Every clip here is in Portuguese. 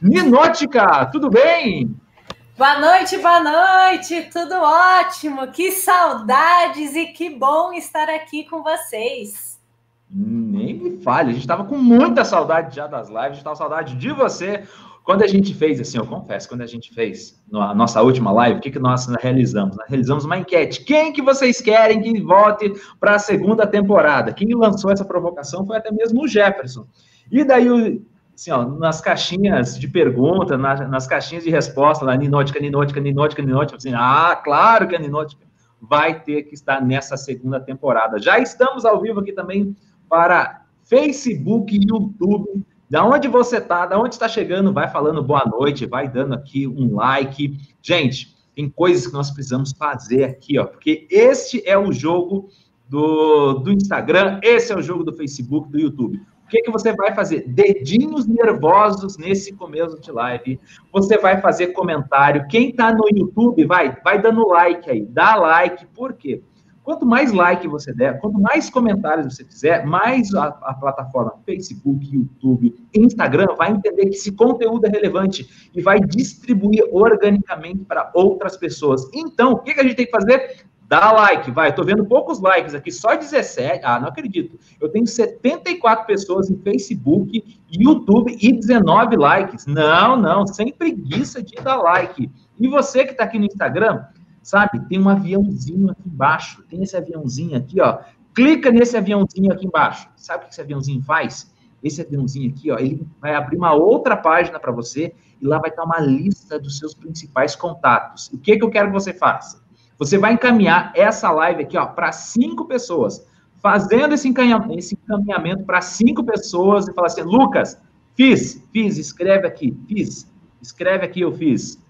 Ninótica, tudo bem? Boa noite, boa noite, tudo ótimo, que saudades e que bom estar aqui com vocês. Nem me fale, a gente estava com muita saudade já das lives, a gente estava saudade de você. Quando a gente fez, assim, eu confesso, quando a gente fez a nossa última live, o que, que nós realizamos? Nós realizamos uma enquete. Quem que vocês querem que vote para a segunda temporada? Quem lançou essa provocação foi até mesmo o Jefferson. E daí, assim, ó, nas caixinhas de pergunta, nas, caixinhas de resposta, lá, Ninótica, Ninótica, Ninótica, Ninótica, assim, ah, claro que a Ninótica vai ter que estar nessa segunda temporada. Já estamos ao vivo aqui também para Facebook e YouTube da onde você está, da onde está chegando, vai falando boa noite, vai dando aqui um like. Gente, tem coisas que nós precisamos fazer aqui, ó, porque este é o jogo do, do Instagram, esse é o jogo do Facebook, do YouTube. O que, que você vai fazer? Dedinhos nervosos nesse começo de live. Você vai fazer comentário. Quem está no YouTube, vai, vai dando like aí. Dá like, por quê? Quanto mais like você der, quanto mais comentários você fizer, mais a, a, plataforma Facebook, YouTube, Instagram vai entender que esse conteúdo é relevante e vai distribuir organicamente para outras pessoas. Então, o que, que a gente tem que fazer? Dá like, vai. Estou vendo poucos likes aqui, só 17. Ah, não acredito. Eu tenho 74 pessoas em Facebook, YouTube e 19 likes. Não, não, sem preguiça de dar like. E você que está aqui no Instagram, sabe? Tem um aviãozinho aqui embaixo. Tem esse aviãozinho aqui, ó. Clica nesse aviãozinho aqui embaixo. Sabe o que esse aviãozinho faz? Esse aviãozinho aqui, ó, ele vai abrir uma outra página para você e lá vai estar uma lista dos seus principais contatos. O que, que eu quero que você faça? Você vai encaminhar essa live aqui, ó, para cinco pessoas. Fazendo esse encaminhamento, esse encaminhamento para cinco pessoas e falar assim, Lucas, fiz, fiz, escreve aqui, fiz, escreve aqui, eu fiz.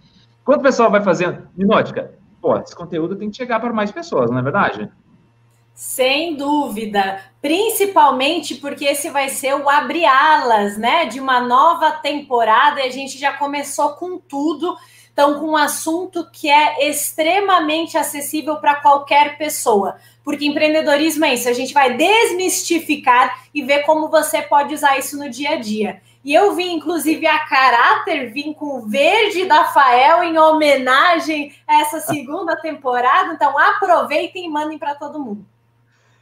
Quanto pessoal vai fazendo? Minótica, pô, esse conteúdo tem que chegar para mais pessoas, não é verdade? Sem dúvida, principalmente porque esse vai ser o abre alas, né, de uma nova temporada e a gente já começou com tudo, então com um assunto que é extremamente acessível para qualquer pessoa, porque empreendedorismo é isso, a gente vai desmistificar e ver como você pode usar isso no dia a dia. E eu vim, inclusive, a caráter, vim com o verde da Fael em homenagem a essa segunda temporada. Então, aproveitem e mandem para todo mundo.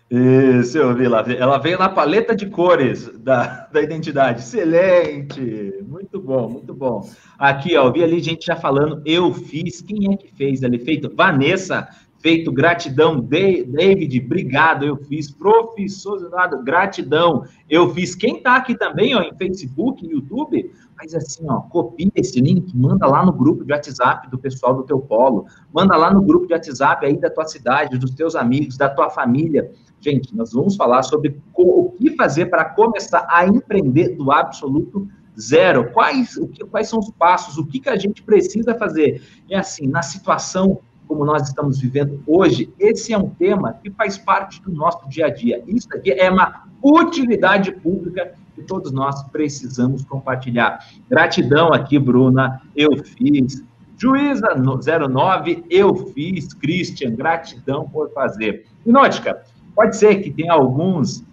Isso, eu vi lá. Ela veio na paleta de cores da, da identidade. Excelente! Muito bom, muito bom. Aqui, ó, eu vi ali gente já falando, eu fiz. Quem é que fez ali? Feito? Vanessa feito, gratidão, David, obrigado, eu fiz, profissionado, gratidão, eu fiz. Quem tá aqui também, ó, em Facebook, YouTube, faz assim, ó, copia esse link, manda lá no grupo de WhatsApp do pessoal do teu polo, manda lá no grupo de WhatsApp aí da tua cidade, dos teus amigos, da tua família. Gente, nós vamos falar sobre o que fazer para começar a empreender do absoluto zero. Quais, o que, quais são os passos? O que, que a gente precisa fazer? É assim, na situação como nós estamos vivendo hoje, esse é um tema que faz parte do nosso dia a dia. Isso aqui é uma utilidade pública que todos nós precisamos compartilhar. Gratidão aqui, Bruna, eu fiz. Juíza 09, eu fiz. Christian, gratidão por fazer. Nótica, pode ser que tenha alguns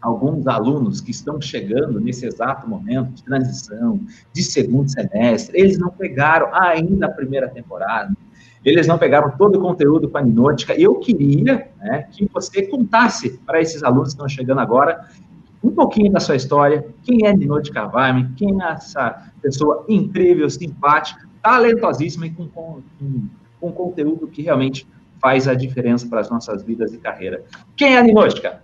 alguns alunos que estão chegando nesse exato momento de transição, de segundo semestre, eles não pegaram ainda a primeira temporada, eles não pegaram todo o conteúdo com a Ninótica. Eu queria né, que você contasse para esses alunos que estão chegando agora um pouquinho da sua história, quem é Ninótica Varme, quem é essa pessoa incrível, simpática, talentosíssima e com, com, com conteúdo que realmente faz a diferença para as nossas vidas e carreira. Quem é a Ninótica?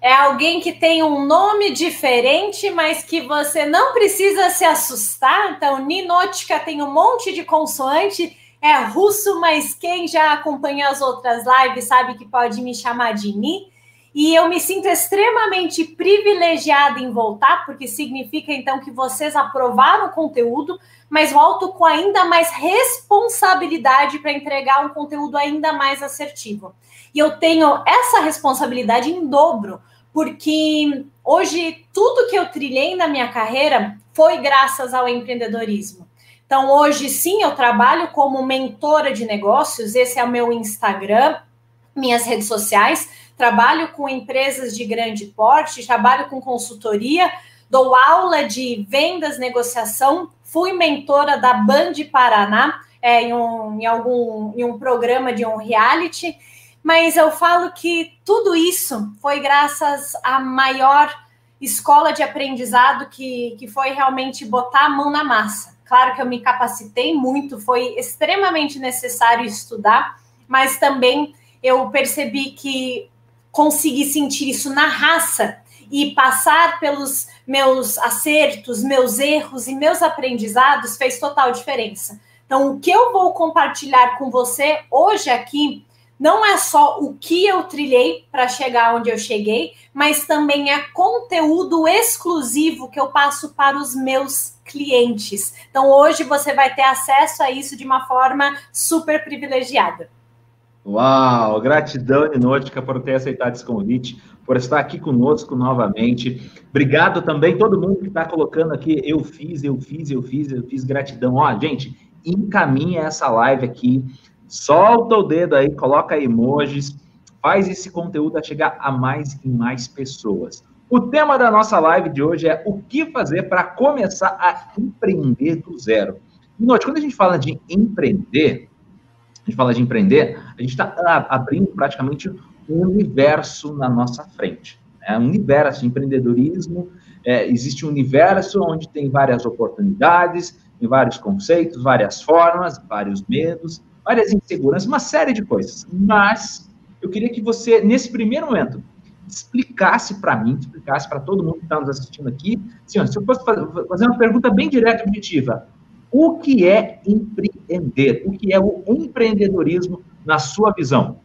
É alguém que tem um nome diferente, mas que você não precisa se assustar. Então, Ninótica tem um monte de consoante é russo, mas quem já acompanha as outras lives sabe que pode me chamar de Ni. E eu me sinto extremamente privilegiada em voltar, porque significa então que vocês aprovaram o conteúdo, mas volto com ainda mais responsabilidade para entregar um conteúdo ainda mais assertivo. E eu tenho essa responsabilidade em dobro, porque hoje tudo que eu trilhei na minha carreira foi graças ao empreendedorismo. Então, hoje sim, eu trabalho como mentora de negócios, esse é o meu Instagram, minhas redes sociais. Trabalho com empresas de grande porte, trabalho com consultoria, dou aula de vendas, negociação, fui mentora da Band Paraná é, em, um, em algum em um programa de um reality, mas eu falo que tudo isso foi graças à maior escola de aprendizado que, que foi realmente botar a mão na massa. Claro que eu me capacitei muito, foi extremamente necessário estudar, mas também eu percebi que consegui sentir isso na raça e passar pelos meus acertos, meus erros e meus aprendizados fez total diferença. Então, o que eu vou compartilhar com você hoje aqui não é só o que eu trilhei para chegar onde eu cheguei, mas também é conteúdo exclusivo que eu passo para os meus clientes. Então, hoje você vai ter acesso a isso de uma forma super privilegiada. Uau! Gratidão, Ninótica, por ter aceitado esse convite, por estar aqui conosco novamente. Obrigado também todo mundo que está colocando aqui, eu fiz, eu fiz, eu fiz, eu fiz, gratidão. Ó, gente, encaminha essa live aqui Solta o dedo aí, coloca emojis, faz esse conteúdo a chegar a mais e mais pessoas. O tema da nossa live de hoje é o que fazer para começar a empreender do zero. Note, quando a gente fala de empreender, a gente fala de empreender, a gente está abrindo praticamente um universo na nossa frente. É um universo de empreendedorismo, é, existe um universo onde tem várias oportunidades, tem vários conceitos, várias formas, vários medos, várias inseguranças, uma série de coisas. Mas eu queria que você, nesse primeiro momento, explicasse para mim, explicasse para todo mundo que está nos assistindo aqui, assim, se eu fosse fazer uma pergunta bem direta e objetiva, o que é empreender? O que é o empreendedorismo na sua visão?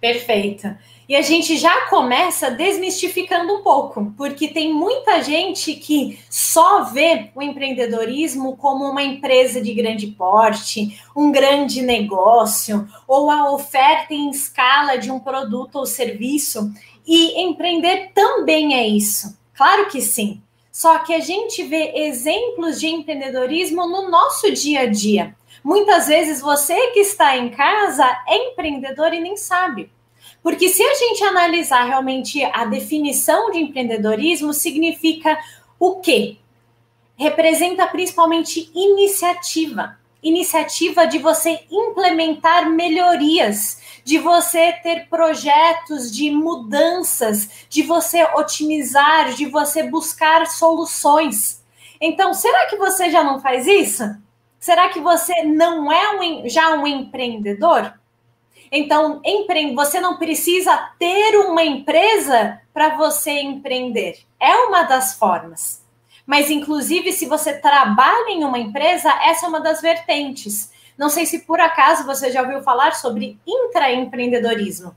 Perfeito. E a gente já começa desmistificando um pouco, porque tem muita gente que só vê o empreendedorismo como uma empresa de grande porte, um grande negócio, ou a oferta em escala de um produto ou serviço. E empreender também é isso. Claro que sim. Só que a gente vê exemplos de empreendedorismo no nosso dia a dia. Muitas vezes você que está em casa é empreendedor e nem sabe. Porque se a gente analisar realmente a definição de empreendedorismo, significa o quê? Representa principalmente iniciativa. Iniciativa de você implementar melhorias, de você ter projetos de mudanças, de você otimizar, de você buscar soluções. Então, será que você já não faz isso? Será que você não é um, já um empreendedor? Então, empre... você não precisa ter uma empresa para você empreender. É uma das formas. Mas, inclusive, se você trabalha em uma empresa, essa é uma das vertentes. Não sei se por acaso você já ouviu falar sobre intraempreendedorismo,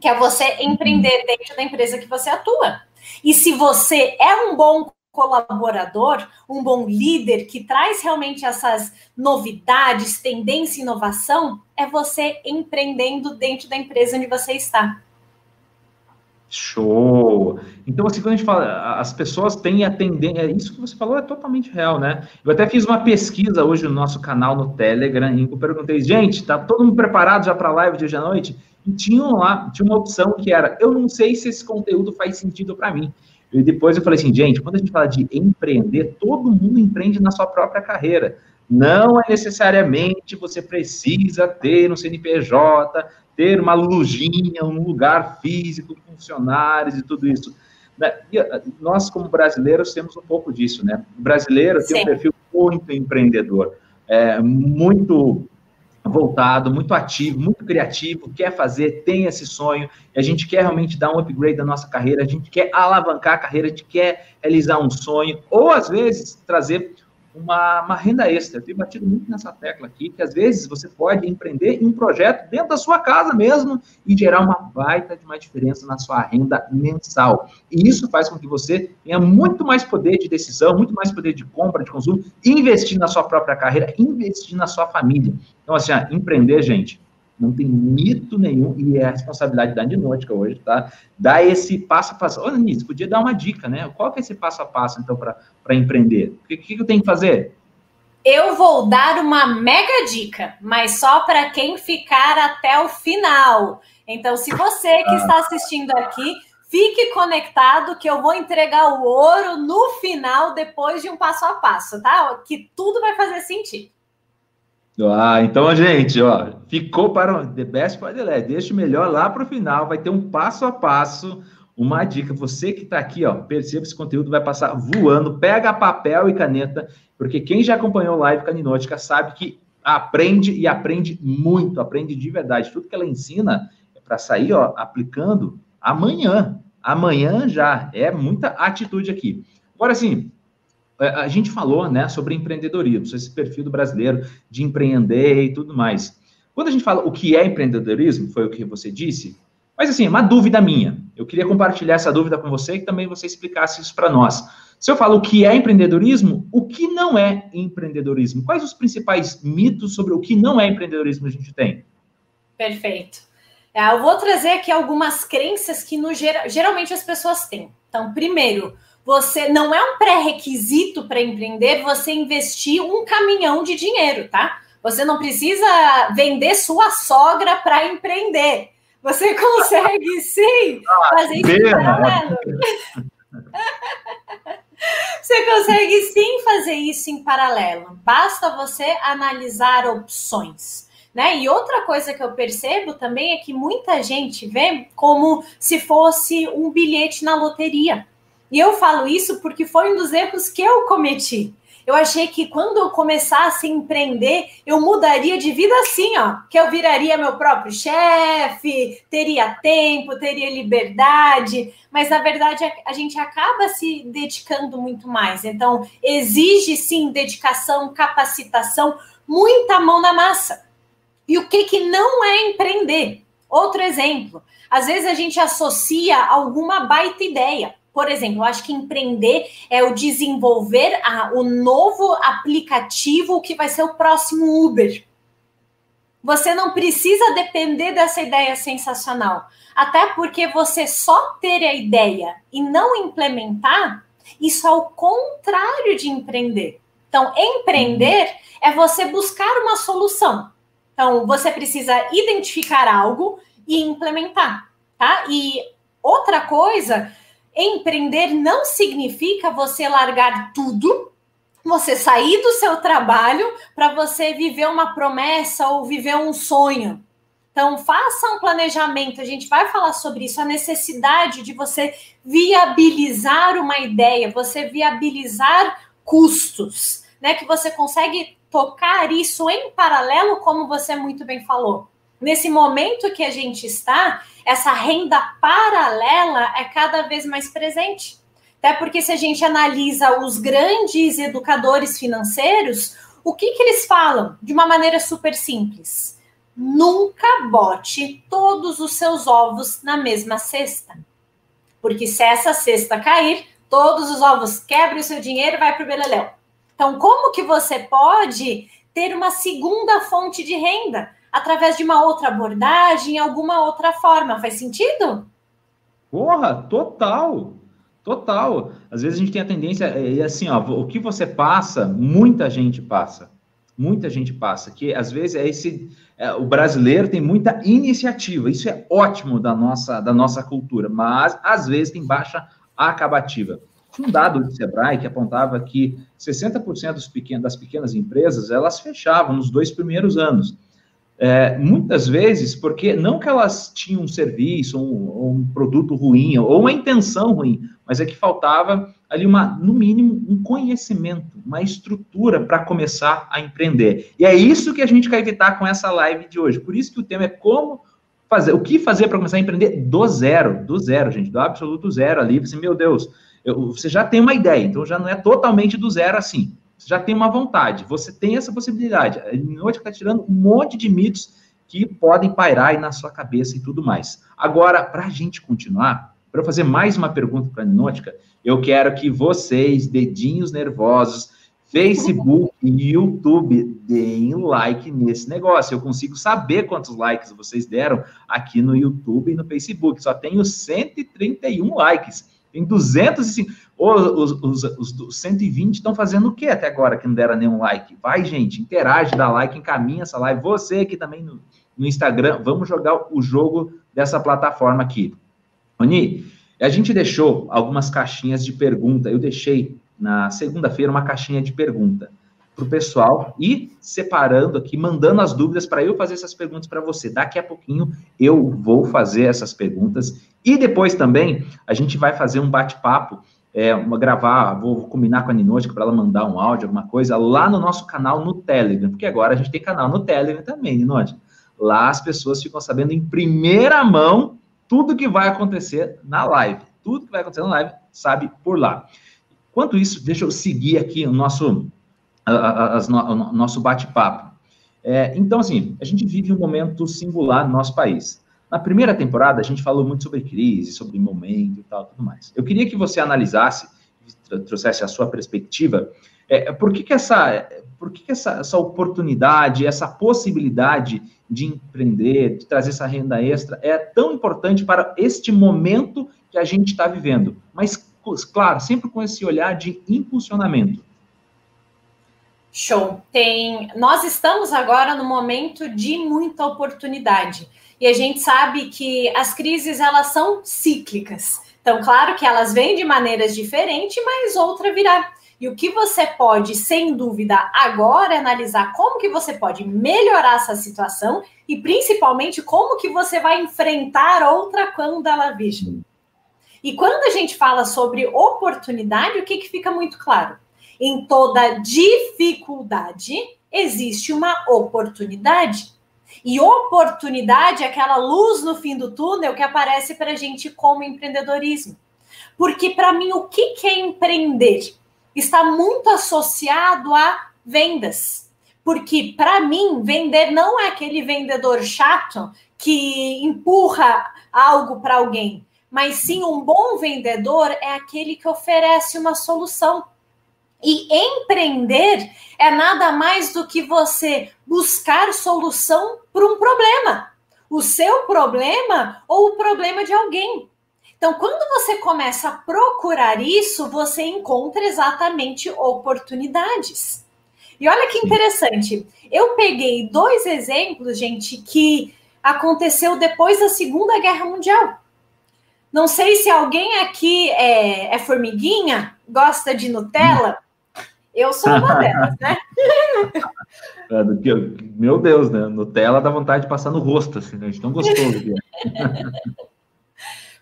que é você empreender dentro da empresa que você atua. E se você é um bom colaborador, um bom líder que traz realmente essas novidades, tendência e inovação, é você empreendendo dentro da empresa onde você está. Show! Então, assim, quando a gente fala, as pessoas têm a tendência, é isso que você falou é totalmente real, né? Eu até fiz uma pesquisa hoje no nosso canal no Telegram, que eu perguntei, gente, tá todo mundo preparado já para a live de hoje à noite? E tinha lá, tinha uma opção que era, eu não sei se esse conteúdo faz sentido para mim. E depois eu falei assim, gente, quando a gente fala de empreender, todo mundo empreende na sua própria carreira. Não é necessariamente você precisa ter um CNPJ, ter uma lojinha, um lugar físico, funcionários e tudo isso. Né? Ah, nós, como brasileiros, temos um pouco disso, né? O brasileiro tem Sim. um perfil muito empreendedor, é, muito voltado, muito ativo, muito criativo, quer fazer, tem esse sonho, e a gente quer realmente dar um upgrade da nossa carreira, a gente quer alavancar a carreira, a gente quer realizar um sonho, ou às vezes trazer uma, uma, renda extra. Eu tenho batido muito nessa tecla aqui, que às vezes você pode empreender em um projeto dentro da sua casa mesmo e gerar uma baita de uma diferença na sua renda mensal. E isso faz com que você tenha muito mais poder de decisão, muito mais poder de compra, de consumo, investir na sua própria carreira, investir na sua família. Então, assim, empreender, gente, não tem mito nenhum, e é a responsabilidade da Andinótica hoje, tá? Dar esse passo a passo. Olha, Nisso, podia dar uma dica, né? Qual que é esse passo a passo, então, para empreender? O que, que eu tenho que fazer? Eu vou dar uma mega dica, mas só para quem ficar até o final. Então, se você que está assistindo aqui Fique conectado que eu vou entregar o ouro no final, depois de um passo a passo, tá? Que tudo vai fazer sentido. Ah, então, gente, ó, ficou para o The Best for the. Deixa o melhor lá para o final, vai ter um passo a passo, uma dica. Você que está aqui, ó, perceba esse conteúdo vai passar voando. Pega papel e caneta, porque quem já acompanhou live Caninótica sabe que aprende e aprende muito, aprende de verdade. Tudo que ela ensina é para sair, ó, aplicando amanhã. Amanhã já. É muita atitude aqui. Agora, sim, a gente falou, né, sobre empreendedorismo, esse perfil do brasileiro de empreender e tudo mais. Quando a gente fala o que é empreendedorismo, foi o que você disse, mas assim, uma dúvida minha. Eu queria compartilhar essa dúvida com você e que também você explicasse isso para nós. Se eu falo o que é empreendedorismo, o que não é empreendedorismo? Quais os principais mitos sobre o que não é empreendedorismo a gente tem? Perfeito. É, eu vou trazer aqui algumas crenças que no, geralmente as pessoas têm. Então, primeiro, você não é um pré-requisito para empreender você investir um caminhão de dinheiro, tá? Você não precisa vender sua sogra para empreender. Você consegue sim fazer isso em paralelo. Você consegue sim fazer isso em paralelo. Basta você analisar opções. Né? E outra coisa que eu percebo também é que muita gente vê como se fosse um bilhete na loteria. E eu falo isso porque foi um dos erros que eu cometi. Eu achei que quando eu começasse a empreender, eu mudaria de vida assim, ó, que eu viraria meu próprio chefe, teria tempo, teria liberdade, mas na verdade a, gente acaba se dedicando muito mais. Então, exige sim dedicação, capacitação, muita mão na massa. E o que que não é empreender? Outro exemplo, às vezes a gente associa alguma baita ideia. Por exemplo, eu acho que empreender é o desenvolver a, o novo aplicativo que vai ser o próximo Uber. Você não precisa depender dessa ideia sensacional. Até porque você só ter a ideia e não implementar, isso é o contrário de empreender. Então, empreender é você buscar uma solução. Então, você precisa identificar algo e implementar, tá? E outra coisa Empreender não significa você largar tudo, você sair do seu trabalho para você viver uma promessa ou viver um sonho. Então, faça um planejamento. A gente vai falar sobre isso, a necessidade de você viabilizar uma ideia, você viabilizar custos, né? Que você consegue tocar isso em paralelo, como você muito bem falou. Nesse momento que a gente está, essa renda paralela é cada vez mais presente. Até porque se a gente analisa os grandes educadores financeiros, o que, que eles falam? De uma maneira super simples. Nunca bote todos os seus ovos na mesma cesta. Porque se essa cesta cair, todos os ovos quebram o seu dinheiro e vai para o beleléu. Então, como que você pode ter uma segunda fonte de renda? Através de uma outra abordagem, alguma outra forma. Faz sentido? Porra, total. Total. Às vezes a gente tem a tendência, e assim, ó, o que você passa, muita gente passa. Muita gente passa, que às vezes é esse. É, o brasileiro tem muita iniciativa, isso é ótimo da nossa, da nossa cultura, mas às vezes tem baixa acabativa. Um dado do Sebrae que apontava que 60% dos pequenos, das pequenas empresas elas fechavam nos dois primeiros anos. É, muitas vezes, porque não que elas tinham um serviço, um, um, produto ruim, ou uma intenção ruim, mas é que faltava ali, uma, no mínimo, um conhecimento, uma estrutura para começar a empreender. E é isso que a gente quer evitar com essa live de hoje. Por isso que o tema é como fazer, o que fazer para começar a empreender do zero, do zero, gente, do absoluto zero ali. Você, meu Deus, eu, você já tem uma ideia, então já não é totalmente do zero assim. Você já tem uma vontade, você tem essa possibilidade. A Hipnótica está tirando um monte de mitos que podem pairar aí na sua cabeça e tudo mais. Agora, para a gente continuar, para fazer mais uma pergunta para a Hipnótica, eu quero que vocês, dedinhos nervosos, Facebook e YouTube, deem like nesse negócio. Eu consigo saber quantos likes vocês deram aqui no YouTube e no Facebook. Só tenho 131 likes. Tem 205. Os, os, os, os 120 estão fazendo o que até agora que não deram nenhum like? Vai, gente, interage, dá like, encaminha essa live. Você aqui também no, no Instagram, vamos jogar o jogo dessa plataforma aqui. Oni, A gente deixou algumas caixinhas de pergunta. Eu deixei na segunda-feira uma caixinha de pergunta para o pessoal e separando aqui, mandando as dúvidas para eu fazer essas perguntas para você. Daqui a pouquinho eu vou fazer essas perguntas e depois também a gente vai fazer um bate-papo, é, uma, gravar, vou, vou combinar com a Ninotica para ela mandar um áudio, alguma coisa, lá no nosso canal no Telegram, porque agora a gente tem canal no Telegram também, Ninotica. Lá as pessoas ficam sabendo em primeira mão tudo que vai acontecer na live. Tudo que vai acontecer na live, sabe por lá. Enquanto isso, deixa eu seguir aqui o nosso as, o nosso bate-papo. É, então, assim, a gente vive um momento singular no nosso país. Na primeira temporada, a gente falou muito sobre crise, sobre momento e tal, tudo mais. Eu queria que você analisasse, trouxesse a sua perspectiva, é, por que, que, essa, por que, que essa, essa oportunidade, essa possibilidade de empreender, de trazer essa renda extra, é tão importante para este momento que a gente está vivendo? Mas, claro, sempre com esse olhar de impulsionamento. Show. Tem, nós estamos agora no momento de muita oportunidade. E a gente sabe que as crises elas são cíclicas. Então, claro que elas vêm de maneiras diferentes, mas outra virá. E o que você pode, sem dúvida, agora é analisar como que você pode melhorar essa situação e principalmente como que você vai enfrentar outra quando ela vir. E quando a gente fala sobre oportunidade, o que, que fica muito claro? Em toda dificuldade existe uma oportunidade. E oportunidade é aquela luz no fim do túnel que aparece para a gente como empreendedorismo. Porque, para mim, o que, é empreender? Está muito associado a vendas. Porque, para mim, vender não é aquele vendedor chato que empurra algo para alguém, mas sim um bom vendedor é aquele que oferece uma solução e empreender é nada mais do que você buscar solução para um problema. O seu problema ou o problema de alguém. Então, quando você começa a procurar isso, você encontra exatamente oportunidades. E olha que interessante. Eu peguei dois exemplos, gente, que aconteceu depois da Segunda Guerra Mundial. Não sei se alguém aqui é, é formiguinha, gosta de Nutella. Eu sou uma delas, né? É, meu Deus, né? Nutella dá vontade de passar no rosto, assim, né? A gente tão gostoso.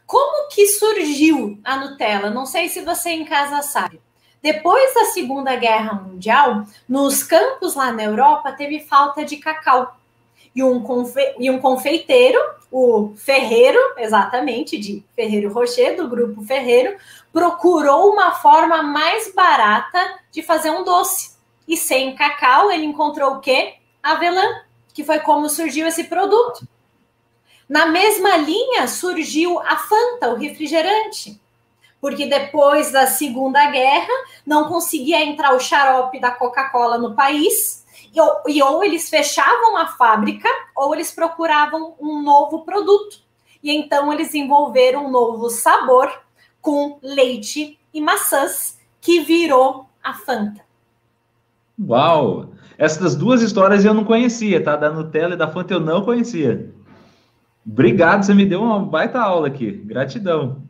Como que surgiu a Nutella? Não sei se você em casa sabe. Depois da Segunda Guerra Mundial, nos campos lá na Europa teve falta de cacau. E um, confe... e um confeiteiro, o Ferreiro, exatamente, de Ferreiro Rocher, do grupo Ferreiro, procurou uma forma mais barata de fazer um doce. E sem cacau, ele encontrou o quê? Avelã, que foi como surgiu esse produto. Na mesma linha surgiu a Fanta, o refrigerante. Porque depois da Segunda Guerra não conseguia entrar o xarope da Coca-Cola no país, e ou, e ou eles fechavam a fábrica, ou eles procuravam um novo produto. E então eles desenvolveram um novo sabor com leite e maçãs, que virou a Fanta. Uau! Essas duas histórias eu não conhecia, tá? Da Nutella e da Fanta eu não conhecia. Obrigado, você me deu uma baita aula aqui. Gratidão.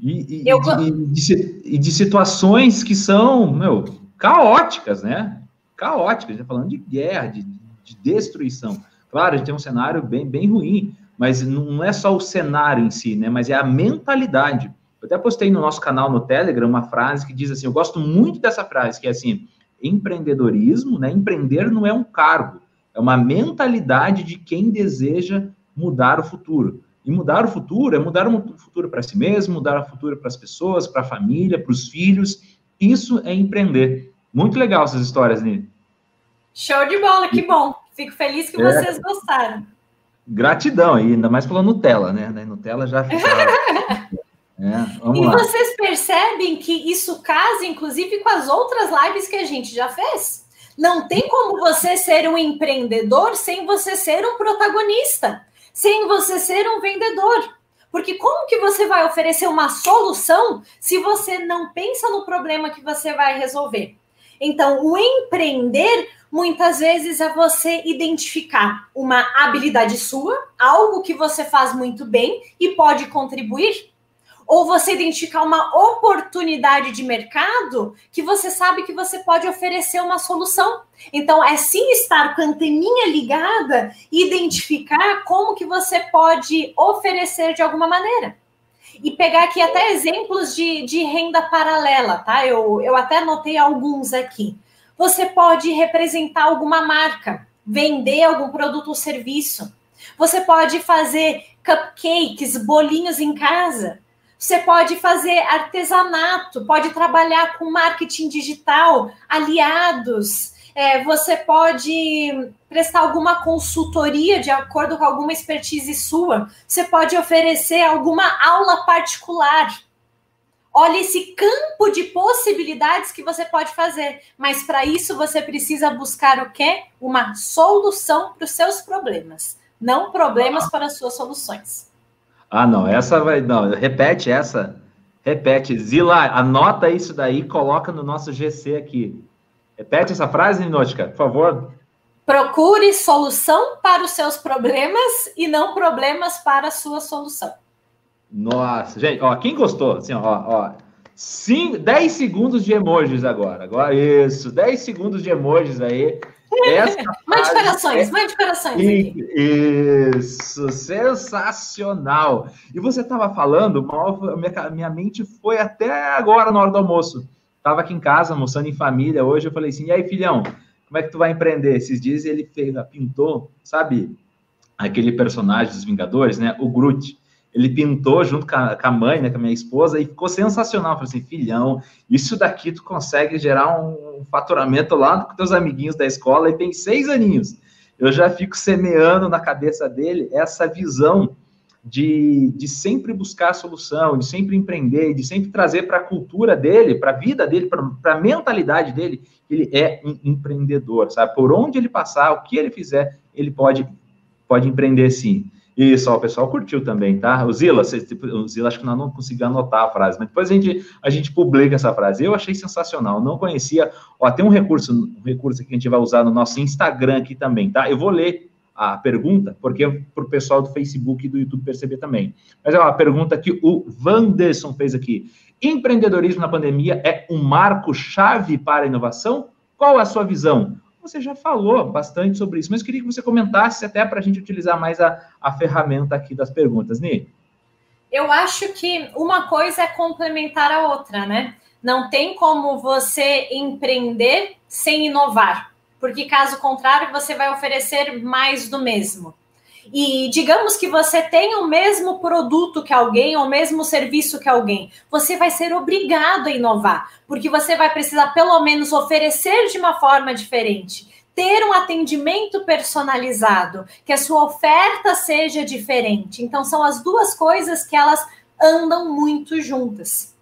E, e, eu... e, de, e de, situações que são, meu, caóticas, né? Caóticas, a gente tá falando de guerra, de, de destruição. Claro, a gente tem um cenário bem, bem ruim, mas não é só o cenário em si, né? Mas é a mentalidade. Eu até postei no nosso canal no Telegram uma frase que diz assim: eu gosto muito dessa frase, que é assim: empreendedorismo, né? Empreender não é um cargo, é uma mentalidade de quem deseja mudar o futuro. E mudar o futuro é mudar o futuro para si mesmo, mudar o futuro para as pessoas, para a família, para os filhos. Isso é empreender. Muito legal essas histórias, Nini. Show de bola, que bom. Fico feliz que é. vocês gostaram. Gratidão, e ainda mais pela Nutella, né? Nutella já, já É, e lá. vocês percebem que isso casa, inclusive, com as outras lives que a gente já fez. Não tem como você ser um empreendedor sem você ser um protagonista, sem você ser um vendedor. Porque como que você vai oferecer uma solução se você não pensa no problema que você vai resolver? Então, o empreender muitas vezes é você identificar uma habilidade sua, algo que você faz muito bem e pode contribuir ou você identificar uma oportunidade de mercado que você sabe que você pode oferecer uma solução. Então, é sim estar com a anteninha ligada e identificar como que você pode oferecer de alguma maneira. E pegar aqui até exemplos de, de renda paralela, tá? Eu, eu até anotei alguns aqui. Você pode representar alguma marca, vender algum produto ou serviço. Você pode fazer cupcakes, bolinhos em casa. Você pode fazer artesanato, pode trabalhar com marketing digital, aliados. É, você pode prestar alguma consultoria de acordo com alguma expertise sua. Você pode oferecer alguma aula particular. Olha esse campo de possibilidades que você pode fazer. Mas para isso você precisa buscar o quê? Uma solução para os seus problemas, não problemas para as suas soluções. Ah, não, essa vai. Não, repete essa. Repete. Zila, anota isso daí coloca no nosso GC aqui. Repete essa frase, Ninótica, por favor. Procure solução para os seus problemas e não problemas para a sua solução. Nossa, gente, ó, quem gostou? Assim, ó, ó, 5, 10 segundos de emojis agora. Agora, isso, 10 segundos de emojis aí. mande corações, é... mande corações. Isso, sensacional. E você estava falando, mal, minha, minha mente foi até agora na hora do almoço. Estava aqui em casa, almoçando em família hoje. Eu falei assim: e aí, filhão, como é que tu vai empreender? Esses dias ele fez, pintou, sabe, aquele personagem dos Vingadores, né? O Groot ele pintou junto com a, com a, mãe, né, com a minha esposa, e ficou sensacional. falei assim, filhão, isso daqui tu consegue gerar um faturamento lá com teus amiguinhos da escola, e tem seis aninhos. Eu já fico semeando na cabeça dele essa visão de, de sempre buscar a solução, de sempre empreender, de sempre trazer para a cultura dele, para a vida dele, para a mentalidade dele, que ele é um empreendedor, sabe? Por onde ele passar, o que ele fizer, ele pode, pode empreender sim. Isso, ó, o pessoal curtiu também, tá? O Zila, você, tipo, o Zila acho que nós não conseguimos anotar a frase, mas depois a gente, a gente publica essa frase. Eu achei sensacional, não conhecia. Ó, tem um recurso, um recurso que a gente vai usar no nosso Instagram aqui também, tá? Eu vou ler a pergunta, porque para o pessoal do Facebook e do YouTube perceber também. Mas é uma pergunta que o Vanderson fez aqui. Empreendedorismo na pandemia é um marco-chave para a inovação? Qual a sua visão? Você já falou bastante sobre isso, mas queria que você comentasse até para a gente utilizar mais a, a ferramenta aqui das perguntas, Ni. Eu acho que uma coisa é complementar a outra, né? Não tem como você empreender sem inovar, porque caso contrário, você vai oferecer mais do mesmo. E digamos que você tem o mesmo produto que alguém, ou o mesmo serviço que alguém, você vai ser obrigado a inovar, porque você vai precisar pelo menos oferecer de uma forma diferente, ter um atendimento personalizado, que a sua oferta seja diferente. Então são as duas coisas que elas andam muito juntas.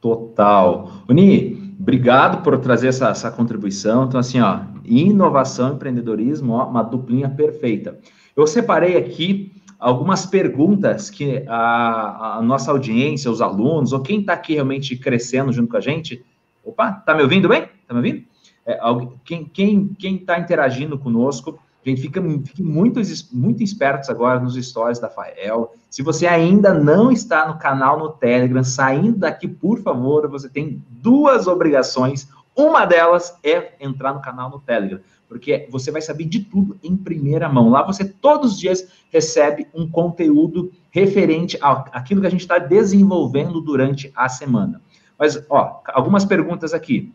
Total. Uni, obrigado por trazer essa, essa contribuição. Então, assim, ó, inovação empreendedorismo, ó, uma duplinha perfeita. Eu separei aqui algumas perguntas que a, a nossa audiência, os alunos, ou quem está aqui realmente crescendo junto com a gente. Opa, tá me ouvindo bem? Tá me ouvindo? É, quem está quem, quem tá interagindo conosco, gente, fica, fique muito, muito espertos agora nos stories da Fael. Se você ainda não está no canal no Telegram, saindo daqui, por favor, você tem duas obrigações. Uma delas é entrar no canal no Telegram, porque você vai saber de tudo em primeira mão. Lá você todos os dias recebe um conteúdo referente àquilo que a gente está desenvolvendo durante a semana. Mas, ó, algumas perguntas aqui.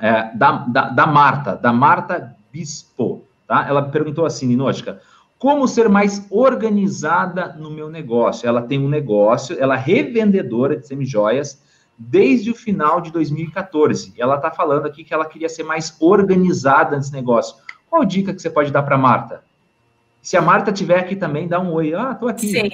É, da, da, da Marta, da Marta Bispo, tá? Ela perguntou assim, Ninótica, como ser mais organizada no meu negócio? Ela tem um negócio, ela é revendedora de semijoias, desde o final de 2014. E ela está falando aqui que ela queria ser mais organizada nesse negócio. Qual dica que você pode dar para Marta? Se a Marta tiver aqui também, dá um oi. Ah, estou aqui. Sim.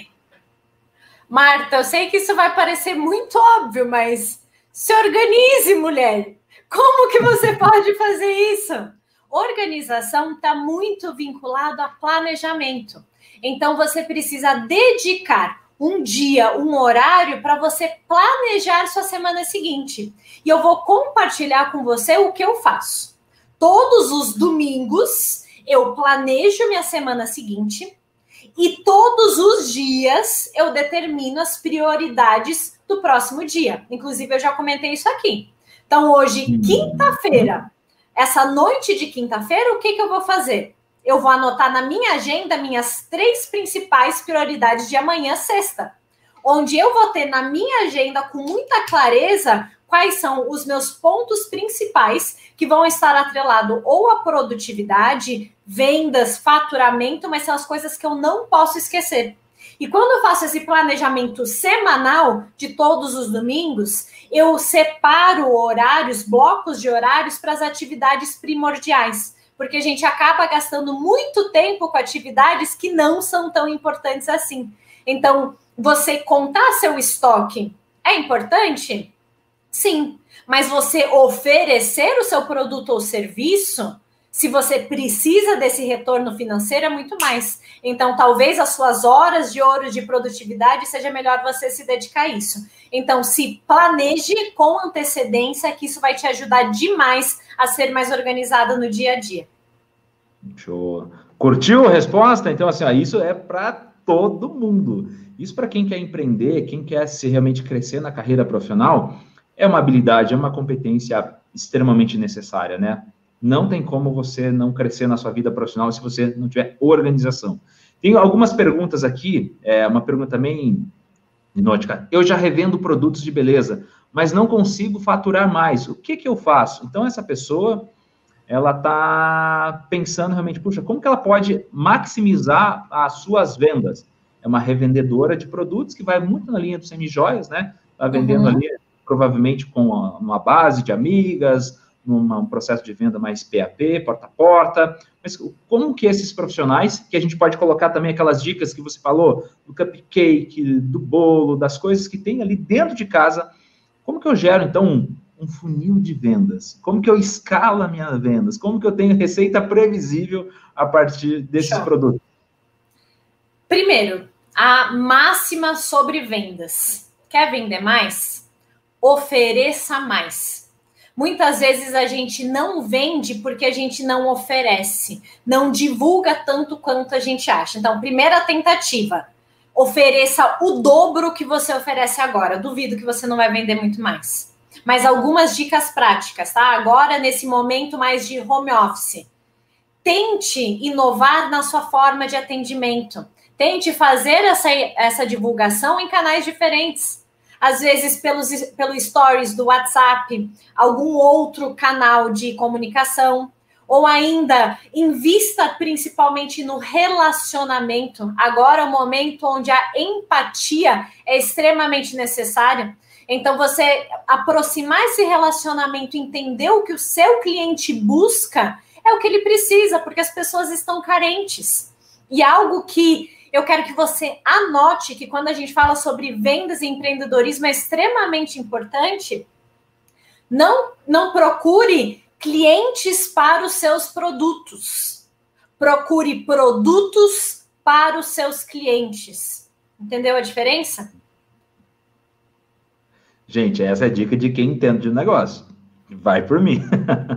Marta, eu sei que isso vai parecer muito óbvio, mas se organize, mulher. Como que você pode fazer isso? Organização está muito vinculado a planejamento. Então você precisa dedicar um dia, um horário para você planejar sua semana seguinte. E eu vou compartilhar com você o que eu faço. Todos os domingos eu planejo minha semana seguinte E todos os dias eu determino as prioridades do próximo dia. Inclusive, eu já comentei isso aqui. Então, hoje, uhum. quinta-feira, essa noite de quinta-feira, o que, que eu vou fazer? Eu vou anotar na minha agenda minhas três principais prioridades de amanhã, sexta. Onde eu vou ter na minha agenda com muita clareza quais são os meus pontos principais que vão estar atrelados ou à produtividade, vendas, faturamento, mas são as coisas que eu não posso esquecer. E quando eu faço esse planejamento semanal de todos os domingos, eu separo horários, blocos de horários para as atividades primordiais, porque a gente acaba gastando muito tempo com atividades que não são tão importantes assim. Então, você contar seu estoque é importante? Sim, mas você oferecer o seu produto ou serviço, se você precisa desse retorno financeiro, é muito mais. Então, talvez as suas horas de ouro de produtividade seja melhor você se dedicar a isso. Então, se planeje com antecedência, que isso vai te ajudar demais a ser mais organizada no dia a dia. Show. Curtiu a resposta? Então, assim, ó, isso é para todo mundo. Isso para quem quer empreender, quem quer se realmente crescer na carreira profissional, é uma habilidade, é uma competência extremamente necessária, né? Não tem como você não crescer na sua vida profissional se você não tiver organização. Tem algumas perguntas aqui, é, uma pergunta também Nótica. Eu já revendo produtos de beleza, mas não consigo faturar mais. O que, que eu faço? Então, essa pessoa, ela está pensando realmente, puxa, como que ela pode maximizar as suas vendas? É uma revendedora de produtos que vai muito na linha dos semijoias, né? Está vendendo uhum. ali provavelmente com uma base de amigas, num processo de venda mais PAP, porta a porta, mas como que esses profissionais, que a gente pode colocar também aquelas dicas que você falou, do cupcake, do bolo, das coisas que tem ali dentro de casa, como que eu gero, então, um, funil de vendas? Como que eu escalo a minha vendas? Como que eu tenho receita previsível a partir desses Show. produtos? Primeiro, a máxima sobre vendas. Quer vender mais? ofereça mais. Muitas vezes a gente não vende porque a gente não oferece, não divulga tanto quanto a gente acha. Então, primeira tentativa, ofereça o dobro que você oferece agora. Duvido que você não vai vender muito mais. Mas algumas dicas práticas, tá? Agora, nesse momento mais de home office. Tente inovar na sua forma de atendimento. Tente fazer essa, essa divulgação em canais diferentes às vezes pelos, pelo stories do WhatsApp, algum outro canal de comunicação, ou ainda invista principalmente no relacionamento. Agora é o momento onde a empatia é extremamente necessária. Então, você aproximar esse relacionamento, entender o que o seu cliente busca, é o que ele precisa, porque as pessoas estão carentes. E algo que eu quero que você anote que quando a gente fala sobre vendas e empreendedorismo é extremamente importante. Não, não procure clientes para os seus produtos. Procure produtos para os seus clientes. Entendeu a diferença? Gente, essa é a dica de quem entende de negócio. Vai por mim.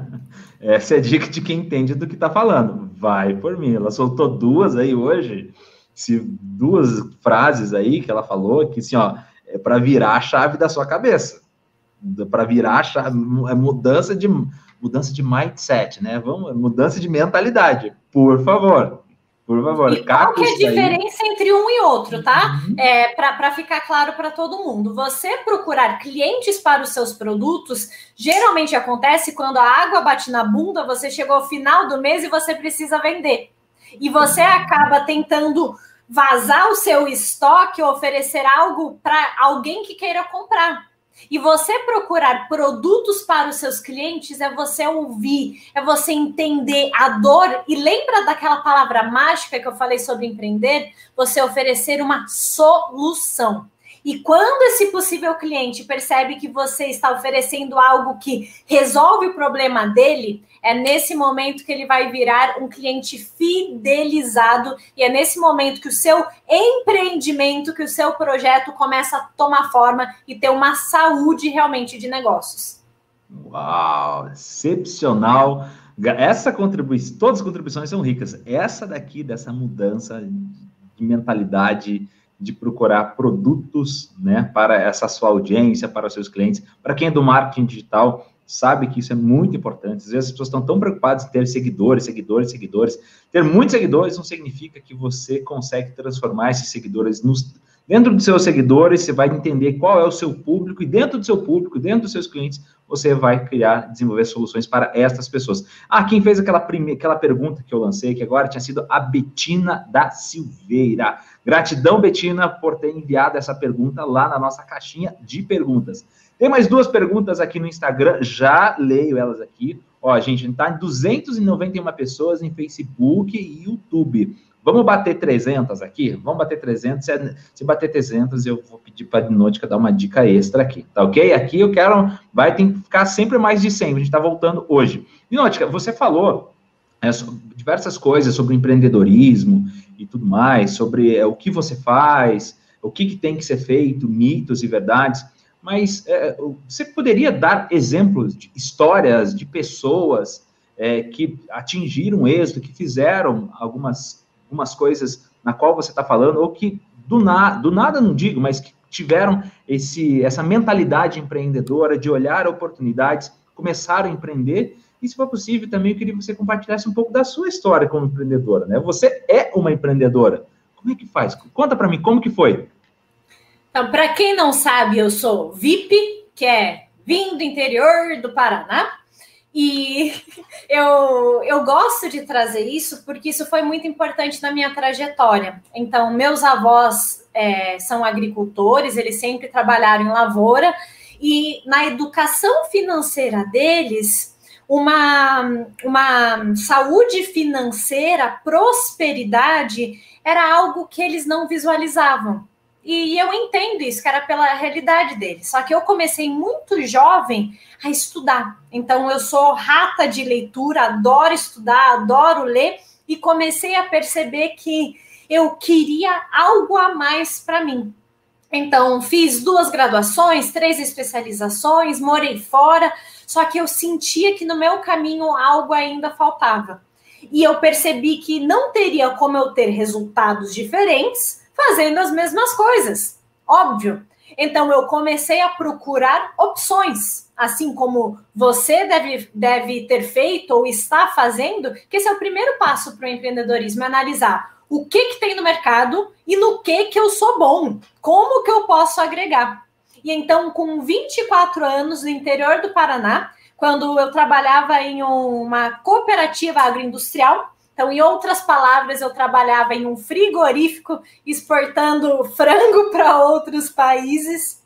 essa é a dica de quem entende do que está falando. Vai por mim. Ela soltou duas aí hoje se duas frases aí que ela falou que assim, ó, é para virar a chave da sua cabeça. Para virar a chave, é mudança de mudança de mindset, né? Vamos, mudança de mentalidade, por favor. Por favor, e qual que é a diferença entre um e outro, tá? Uhum. É, para ficar claro para todo mundo. Você procurar clientes para os seus produtos geralmente acontece quando a água bate na bunda, você chegou ao final do mês e você precisa vender. E você acaba tentando vazar o seu estoque, oferecer algo para alguém que queira comprar. E você procurar produtos para os seus clientes é você ouvir, é você entender a dor. E lembra daquela palavra mágica que eu falei sobre empreender? Você oferecer uma solução. E quando esse possível cliente percebe que você está oferecendo algo que resolve o problema dele, é nesse momento que ele vai virar um cliente fidelizado e é nesse momento que o seu empreendimento, que o seu projeto começa a tomar forma e ter uma saúde realmente de negócios. Uau, excepcional. Essa contribuição, todas as contribuições são ricas. Essa daqui, dessa mudança de mentalidade de procurar produtos né, para essa sua audiência, para os seus clientes. Para quem é do marketing digital, sabe que isso é muito importante. Às vezes as pessoas estão tão preocupadas em ter seguidores, seguidores, seguidores. Ter muitos seguidores não significa que você consegue transformar esses seguidores nos Dentro dos seus seguidores, você vai entender qual é o seu público, e dentro do seu público, dentro dos seus clientes, você vai criar, desenvolver soluções para estas pessoas. Ah, quem fez aquela, primeira, aquela pergunta que eu lancei, que agora tinha sido a Betina da Silveira. Gratidão, Betina, por ter enviado essa pergunta lá na nossa caixinha de perguntas. Tem mais duas perguntas aqui no Instagram, já leio elas aqui. Ó, gente, a gente está em 291 pessoas em Facebook e YouTube. Vamos bater 300 aqui? Vamos bater 300. Se, se bater 300, eu vou pedir para a Dinôtica dar uma dica extra aqui, tá ok? Aqui eu quero, vai ter que ficar sempre mais de 100, a gente está voltando hoje. Dinôtica, você falou é, diversas coisas sobre empreendedorismo e tudo mais, sobre é, o que você faz, o que, que, tem que ser feito, mitos e verdades, mas é, você poderia dar exemplos de histórias de pessoas é, que atingiram êxito, que fizeram algumas algumas coisas na qual você está falando, ou que do, na, do nada não digo, mas que tiveram esse, essa mentalidade empreendedora de olhar oportunidades, começaram a empreender. E se for possível, também eu queria que você compartilhasse um pouco da sua história como empreendedora, né? Você é uma empreendedora. Como é que faz? Conta para mim como que foi. Então, para quem não sabe, eu sou VIP, que é vim do interior do Paraná. E eu, eu gosto de trazer isso porque isso foi muito importante na minha trajetória. Então, meus avós é, são agricultores, eles sempre trabalharam em lavoura, e na educação financeira deles, uma, uma saúde financeira, prosperidade, era algo que eles não visualizavam. E eu entendo isso, que era pela realidade dele. Só que eu comecei muito jovem a estudar. Então eu sou rata de leitura, adoro estudar, adoro ler e comecei a perceber que eu queria algo a mais para mim. Então fiz duas graduações, três especializações, morei fora, só que eu sentia que no meu caminho algo ainda faltava. E eu percebi que não teria como eu ter resultados diferentes fazendo as mesmas coisas, óbvio. Então eu comecei a procurar opções, assim como você deve, deve ter feito ou está fazendo, que esse é o primeiro passo para o empreendedorismo, analisar o que, que tem no mercado e no que, que eu sou bom, como que eu posso agregar. E então, com 24 anos no interior do Paraná, quando eu trabalhava em uma cooperativa agroindustrial, então, em outras palavras, eu trabalhava em um frigorífico exportando frango para outros países.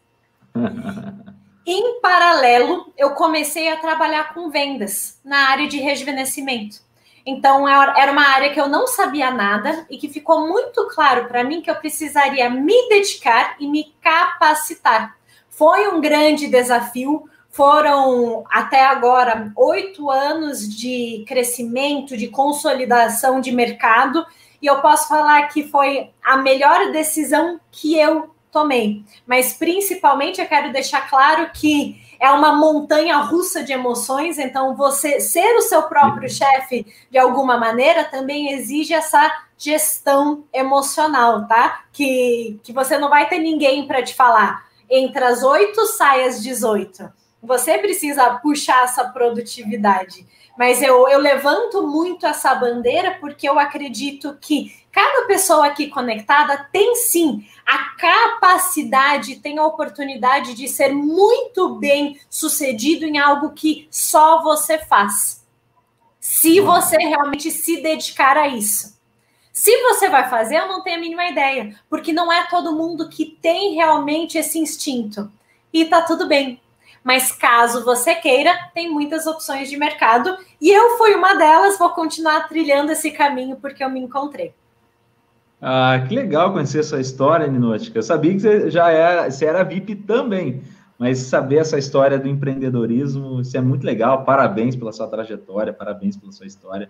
em paralelo, eu comecei a trabalhar com vendas na área de rejuvenescimento. Então, era uma área que eu não sabia nada e que ficou muito claro para mim que eu precisaria me dedicar e me capacitar. Foi um grande desafio, foram até agora oito anos de crescimento, de consolidação de mercado, e eu posso falar que foi a melhor decisão que eu tomei. Mas principalmente eu quero deixar claro que é uma montanha russa de emoções, então você ser o seu próprio chefe de alguma maneira também exige essa gestão emocional, tá? Que, que você não vai ter ninguém para te falar. Entre as oito, sai às 18 você precisa puxar essa produtividade. Mas eu, eu levanto muito essa bandeira porque eu acredito que cada pessoa aqui conectada tem sim a capacidade, tem a oportunidade de ser muito bem sucedido em algo que só você faz. Se você realmente se dedicar a isso. Se você vai fazer, eu não tenho a mínima ideia, porque não é todo mundo que tem realmente esse instinto. E tá tudo bem. Mas caso você queira, tem muitas opções de mercado e eu fui uma delas, vou continuar trilhando esse caminho porque eu me encontrei. Ah, que legal conhecer essa história, Ninótica. Eu sabia que você já era, você era VIP também, mas saber essa história do empreendedorismo, isso é muito legal. Parabéns pela sua trajetória, parabéns pela sua história.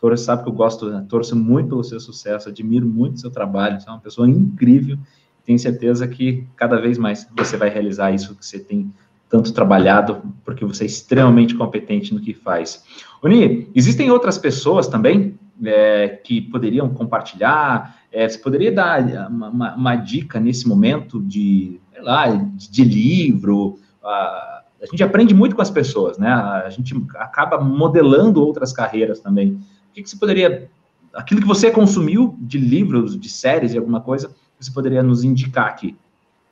Toro sabe que eu gosto, né? torço muito pelo seu sucesso, admiro muito o seu trabalho, você é uma pessoa incrível. Tenho certeza que cada vez mais você vai realizar isso que você tem tanto trabalhado, porque você é extremamente competente no que faz. Oni, existem outras pessoas também é, que poderiam compartilhar? É, você poderia dar uma, uma, uma, dica nesse momento de, sei lá, de, de livro? A, a gente aprende muito com as pessoas, né? A gente acaba modelando outras carreiras também. O que, que você poderia, aquilo que você consumiu de livros, de séries, de alguma coisa, você poderia nos indicar aqui?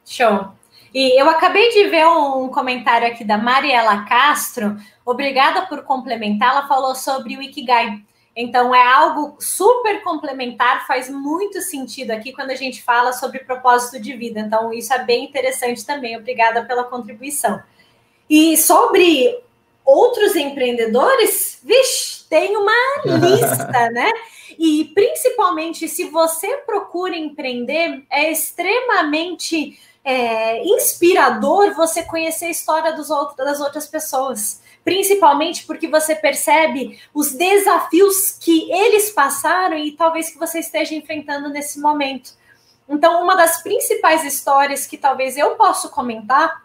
Show. E eu acabei de ver um comentário aqui da Mariela Castro. Obrigada por complementar. Ela falou sobre o Ikigai. Então, é algo super complementar, faz muito sentido aqui quando a gente fala sobre propósito de vida. Então, isso é bem interessante também. Obrigada pela contribuição. E sobre outros empreendedores, vixe, tem uma lista, né? E principalmente se você procura empreender, é extremamente é, inspirador você conhecer a história outros, das outras pessoas. Principalmente porque você percebe os desafios que eles passaram e talvez que você esteja enfrentando nesse momento. Então, uma das principais histórias que talvez eu possa comentar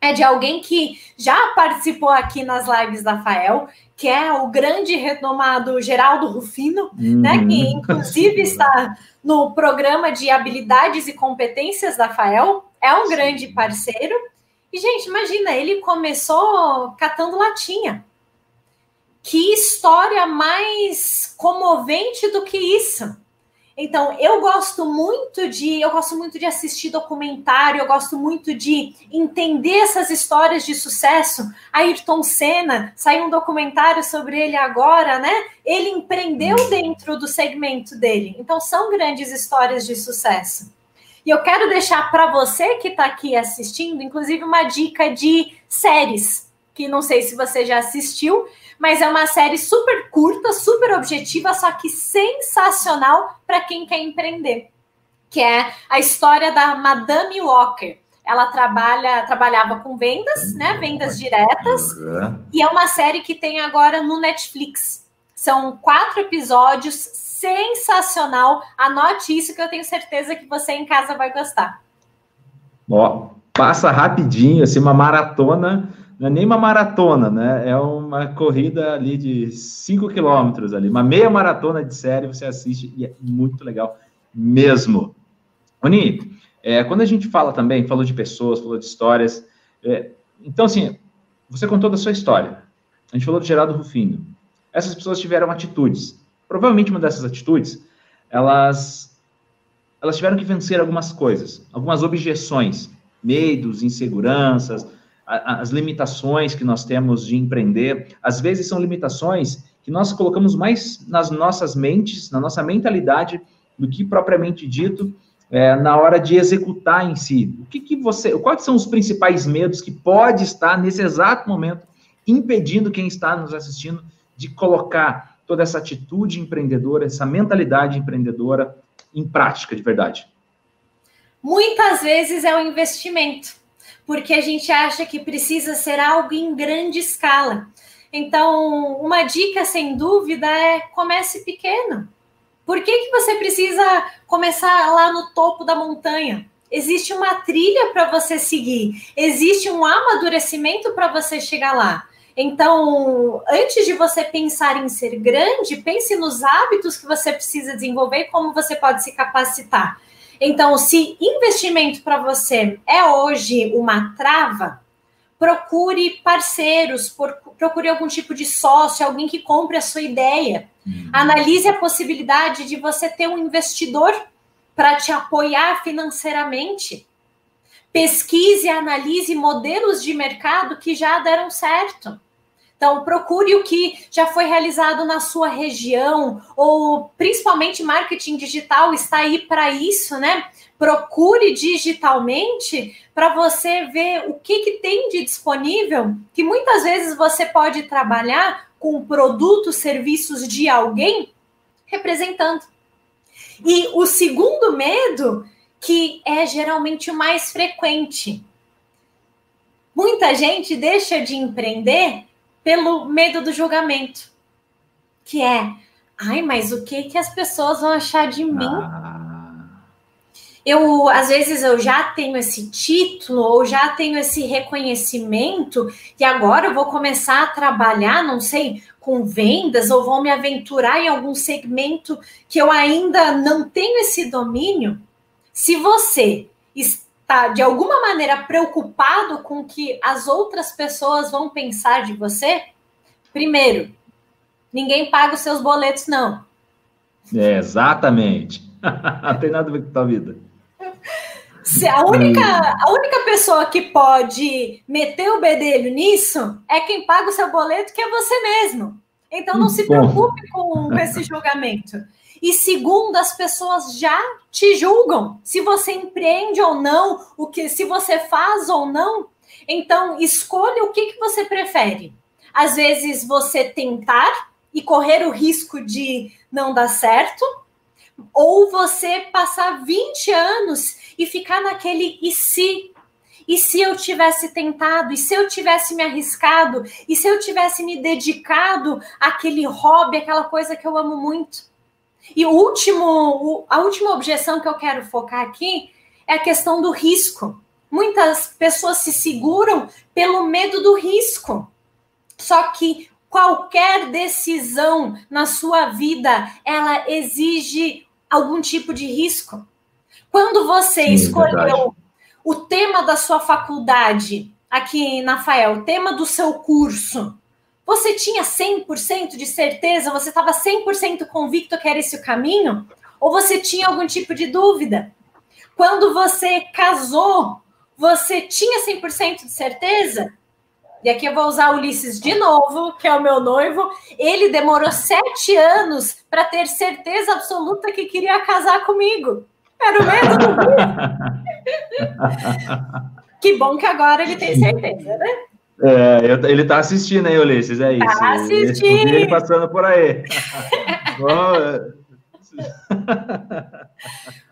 é de alguém que já participou aqui nas lives da Fael, que é o grande renomado Geraldo Rufino, uhum. né, que inclusive está no programa de habilidades e competências da Fael, é um grande parceiro. E, gente, imagina, ele começou catando latinha. Que história mais comovente do que isso? Então, eu gosto muito de, eu gosto muito de assistir documentário, eu gosto muito de entender essas histórias de sucesso. Ayrton Senna, saiu um documentário sobre ele agora, né? Ele empreendeu uhum. dentro do segmento dele. Então, são grandes histórias de sucesso. E eu quero deixar para você que está aqui assistindo, inclusive, uma dica de séries, que não sei se você já assistiu, mas é uma série super curta, super objetiva, só que sensacional para quem quer empreender, que é a história da Madame Walker. Ela trabalha, trabalhava com vendas, né? Vendas diretas. E é uma série que tem agora no Netflix. São quatro episódios, sensacional. Anote isso que eu tenho certeza que você em casa vai gostar. Ó, passa rapidinho, assim, uma maratona não é nem uma maratona, né? É uma corrida ali de 5 quilômetros ali, uma meia maratona de série você assiste e é muito legal mesmo. Oni, é, quando a gente fala também, falou de pessoas, falou de histórias, é, então assim, você contou da sua história. A gente falou do Geraldo Rufino. Essas pessoas tiveram atitudes. Provavelmente uma dessas atitudes, elas elas tiveram que vencer algumas coisas, algumas objeções, medos, inseguranças, as limitações que nós temos de empreender, às vezes são limitações que nós colocamos mais nas nossas mentes, na nossa mentalidade, do que propriamente dito é, na hora de executar em si. O que, que você, quais são os principais medos que pode estar nesse exato momento impedindo quem está nos assistindo de colocar toda essa atitude empreendedora, essa mentalidade empreendedora em prática de verdade? Muitas vezes é o investimento porque a gente acha que precisa ser algo em grande escala. Então, uma dica sem dúvida é comece pequeno. Por que, que você precisa começar lá no topo da montanha? Existe uma trilha para você seguir, existe um amadurecimento para você chegar lá. Então, antes de você pensar em ser grande, pense nos hábitos que você precisa desenvolver e como você pode se capacitar. Então, se investimento para você é hoje uma trava, procure parceiros, procure algum tipo de sócio, alguém que compre a sua ideia. Uhum. Analise a possibilidade de você ter um investidor para te apoiar financeiramente. Pesquise e analise modelos de mercado que já deram certo. Então, procure o que já foi realizado na sua região, ou principalmente marketing digital está aí para isso, né? Procure digitalmente para você ver o que, que tem de disponível, que muitas vezes você pode trabalhar com produtos, serviços de alguém representando. E o segundo medo, que é geralmente o mais frequente. Muita gente deixa de empreender pelo medo do julgamento, que é, ai, mas o que que as pessoas vão achar de mim? Ah. eu às vezes eu já tenho esse título ou já tenho esse reconhecimento e agora eu vou começar a trabalhar, não sei, com vendas ou vou me aventurar em algum segmento que eu ainda não tenho esse domínio. Se você está de alguma maneira preocupado com o que as outras pessoas vão pensar de você, primeiro, ninguém paga os seus boletos não. É, exatamente. não tem nada a ver com a tua vida. Se a única, a única pessoa que pode meter o bedelho nisso é quem paga o seu boleto, que é você mesmo. Então não se preocupe com esse julgamento. E segundo, as pessoas já te julgam se você empreende ou não, o que se você faz ou não. Então escolha o que, que você prefere. Às vezes você tentar e correr o risco de não dar certo, ou você passar 20 anos e ficar naquele e se? E se eu tivesse tentado? E se eu tivesse me arriscado? E se eu tivesse me dedicado àquele hobby, aquela coisa que eu amo muito? E o último, a última objeção que eu quero focar aqui é a questão do risco. Muitas pessoas se seguram pelo medo do risco. Só que qualquer decisão na sua vida, ela exige algum tipo de risco. Quando você Sim, escolheu verdade. o tema da sua faculdade, aqui na FAEL, o tema do seu curso, você tinha 100% de certeza? Você estava 100% convicto que era esse o caminho? Ou você tinha algum tipo de dúvida? Quando você casou, você tinha 100% de certeza? E aqui eu vou usar Ulisses de novo, que é o meu noivo. Ele demorou sete anos para ter certeza absoluta que queria casar comigo. Era o medo do Que bom que agora ele tem certeza, né? É, ele está assistindo aí, Ulisses, é isso. Tá assistindo. Ele passando por aí.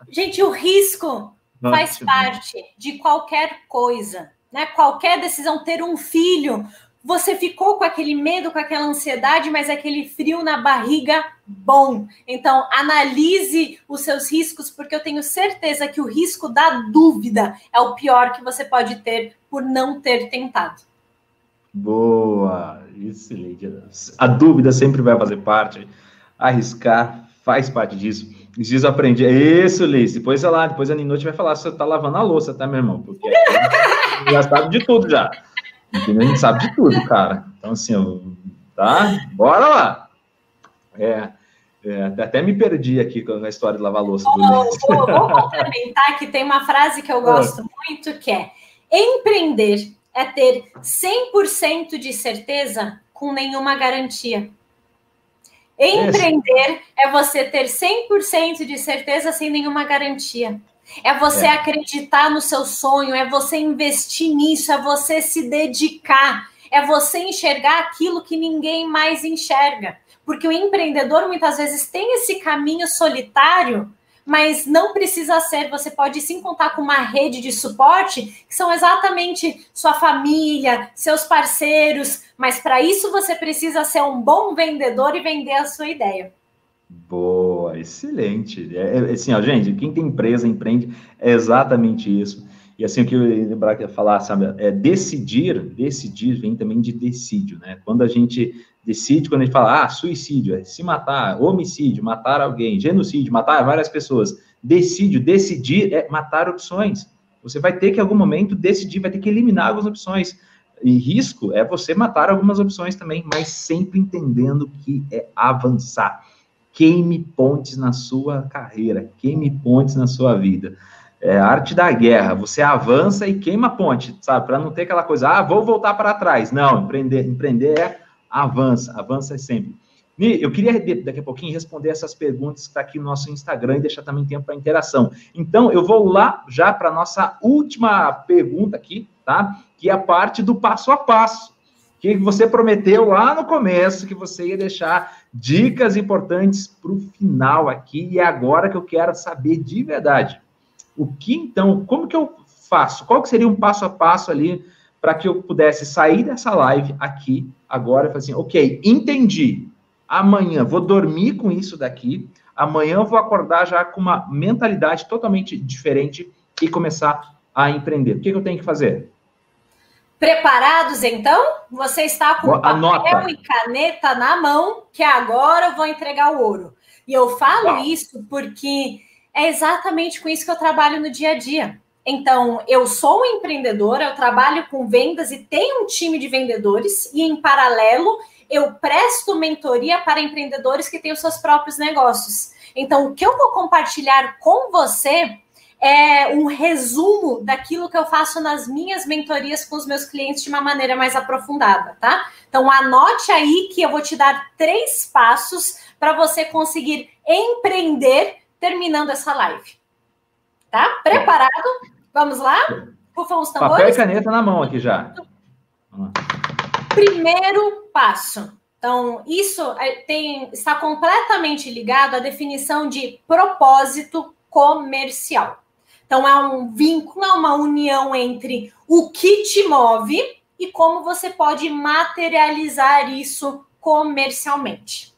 Gente, o risco faz parte de qualquer coisa né? Qualquer decisão, ter um filho, você ficou com aquele medo, com aquela ansiedade, mas aquele frio na barriga bom. Então, analise os seus riscos, porque eu tenho certeza que o risco da dúvida é o pior que você pode ter por não ter tentado. Boa, excelente. A dúvida sempre vai fazer parte. Arriscar faz parte disso. Preciso aprender. Isso, Liz. Depois, sei lá, depois a Ninote vai falar se você tá lavando a louça, tá, meu irmão? Porque já sabe de tudo já. Entendeu? A gente sabe de tudo, cara. Então, assim, tá? Bora lá. É, é, até me perdi aqui com a história de lavar louça. Vou, vou, complementar que tem uma frase que eu gosto muito, que é empreender é ter 100% de certeza com nenhuma garantia. Empreender é você ter 100% de certeza sem nenhuma garantia. É você é. acreditar no seu sonho, é você investir nisso, é você se dedicar, é você enxergar aquilo que ninguém mais enxerga. Porque o empreendedor muitas vezes tem esse caminho solitário mas não precisa ser. Você pode sim contar com uma rede de suporte, que são exatamente sua família, seus parceiros, mas para isso você precisa ser um bom vendedor e vender a sua ideia. Boa, excelente. É, é, assim, ó, gente, quem tem empresa, empreende, é exatamente isso. E assim, o que eu lembrar que ia falar, sabe, é decidir, decidir vem também de decídio, né? Quando a gente decide, quando a gente fala, ah, suicídio, é se matar, homicídio, matar alguém, genocídio, matar várias pessoas. Decídio, decidir é matar opções. Você vai ter que, em algum momento, decidir, vai ter que eliminar algumas opções. E risco é você matar algumas opções também, mas sempre entendendo que é avançar. Queime pontes na sua carreira, queime pontes na sua vida. É a arte da guerra. Você avança e queima ponte, sabe? Para não ter aquela coisa, ah, vou voltar para trás. Não, empreender, empreender é avança, avança sempre. Mi, eu queria daqui a pouquinho responder essas perguntas que está aqui no nosso Instagram e deixar também tempo para interação. Então, eu vou lá já para a nossa última pergunta aqui, tá? Que é a parte do passo a passo. Que você prometeu lá no começo que você ia deixar dicas importantes para o final aqui, e é agora que eu quero saber de verdade. O que então, como que eu faço? Qual que seria um passo a passo ali para que eu pudesse sair dessa live aqui agora e falar assim, ok, entendi. Amanhã vou dormir com isso daqui. amanhã vou acordar já com uma mentalidade totalmente diferente e começar a empreender. O que, que eu tenho que fazer? Preparados, então? Você está com Anota. papel e caneta na mão, que agora eu vou entregar o ouro. E eu falo Uau. isso porque é exatamente com isso que eu trabalho no dia a dia. Então, eu sou empreendedora, eu trabalho com vendas e tenho um time de vendedores, e em paralelo, eu presto mentoria para empreendedores que têm os seus próprios negócios. Então, o que eu vou compartilhar com você é um resumo daquilo que eu faço nas minhas mentorias com os meus clientes de uma maneira mais aprofundada, tá? Então anote aí que eu vou te dar três passos para você conseguir empreender terminando essa live. Tá? Preparado? Vamos lá? Rufam os tambores. Papel e caneta na mão aqui já. Primeiro passo. Então, isso é, tem, está completamente ligado à definição de propósito comercial. Então, é um vínculo, é uma união entre o que te move e como você pode materializar isso comercialmente.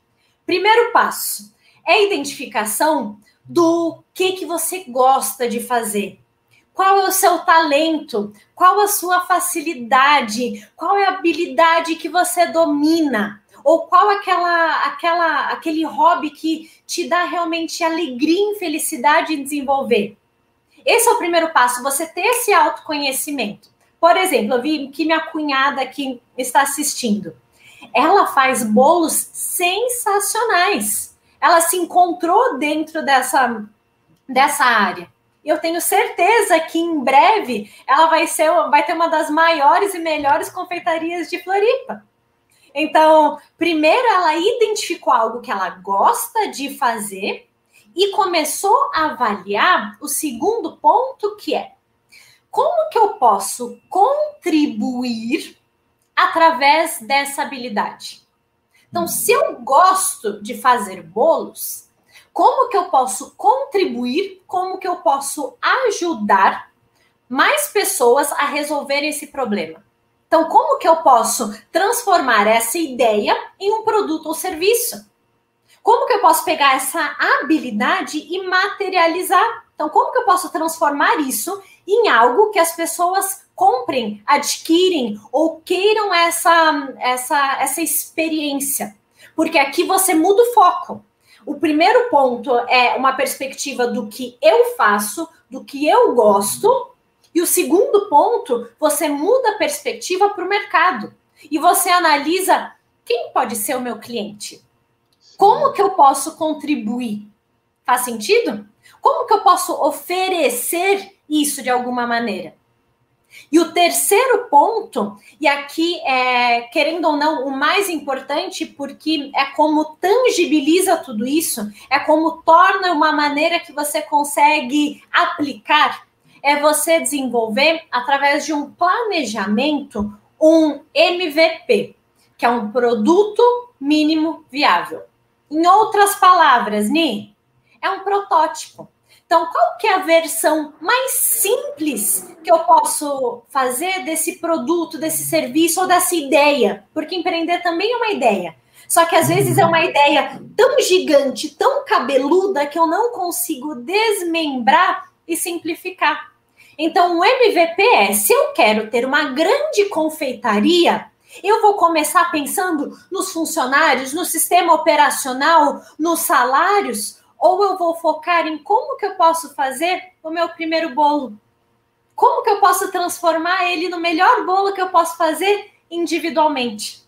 Primeiro passo é a identificação do que, que você gosta de fazer. Qual é o seu talento? Qual a sua facilidade? Qual é a habilidade que você domina? Ou qual aquela, aquela, aquele hobby que te dá realmente alegria e felicidade em desenvolver? Esse é o primeiro passo, você ter esse autoconhecimento. Por exemplo, eu vi que minha cunhada aqui está assistindo. Ela faz bolos sensacionais. Ela se encontrou dentro dessa, dessa área. Eu tenho certeza que em breve ela vai ser, vai ter uma das maiores e melhores confeitarias de Floripa. Então, primeiro ela identificou algo que ela gosta de fazer e começou a avaliar o segundo ponto que é como que eu posso contribuir através dessa habilidade? Então, se eu gosto de fazer bolos, como que eu posso contribuir? Como que eu posso ajudar mais pessoas a resolver esse problema? Então, como que eu posso transformar essa ideia em um produto ou serviço? Como que eu posso pegar essa habilidade e materializar? Então, como que eu posso transformar isso em algo que as pessoas comprem, adquirem ou queiram essa, essa, essa experiência? Porque aqui você muda o foco. O primeiro ponto é uma perspectiva do que eu faço, do que eu gosto, e o segundo ponto, você muda a perspectiva para o mercado. E você analisa quem pode ser o meu cliente? Como que eu posso contribuir? Faz sentido? Como que eu posso oferecer isso de alguma maneira? E o terceiro ponto, e aqui é, querendo ou não, o mais importante, porque é como tangibiliza tudo isso, é como torna uma maneira que você consegue aplicar, é você desenvolver, através de um planejamento, um MVP, que é um produto mínimo viável. Em outras palavras, Ni, é um protótipo. Então, qual que é a versão mais simples que eu posso fazer desse produto, desse serviço ou dessa ideia? Porque empreender também é uma ideia. Só que às vezes é uma ideia tão gigante, tão cabeluda, que eu não consigo desmembrar e simplificar. Então, o MVP é: se eu quero ter uma grande confeitaria, eu vou começar pensando nos funcionários, no sistema operacional, nos salários, ou eu vou focar em como que eu posso fazer o meu primeiro bolo? Como que eu posso transformar ele no melhor bolo que eu posso fazer individualmente?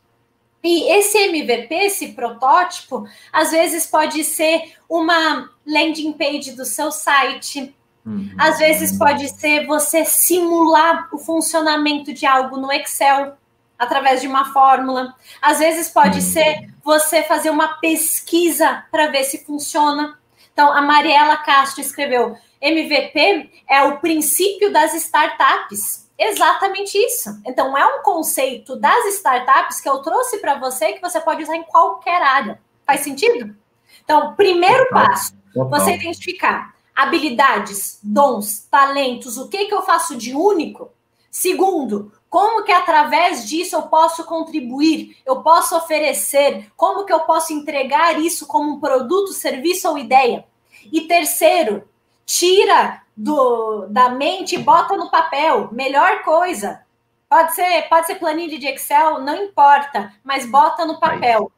E esse MVP, esse protótipo, às vezes pode ser uma landing page do seu site, Uhum. Às vezes pode ser você simular o funcionamento de algo no Excel através de uma fórmula. Às vezes pode uhum. ser você fazer uma pesquisa para ver se funciona. Então, a Mariela Castro escreveu: MVP é o princípio das startups. Exatamente isso. Então, é um conceito das startups que eu trouxe para você que você pode usar em qualquer área. Faz sentido? Então, primeiro passo, você identificar habilidades, dons, talentos, o que, que eu faço de único Segundo, como que através disso eu posso contribuir, eu posso oferecer, como que eu posso entregar isso como um produto, serviço ou ideia? E terceiro, tira do, da mente e bota no papel, melhor coisa. Pode ser, pode ser planilha de Excel, não importa, mas bota no papel.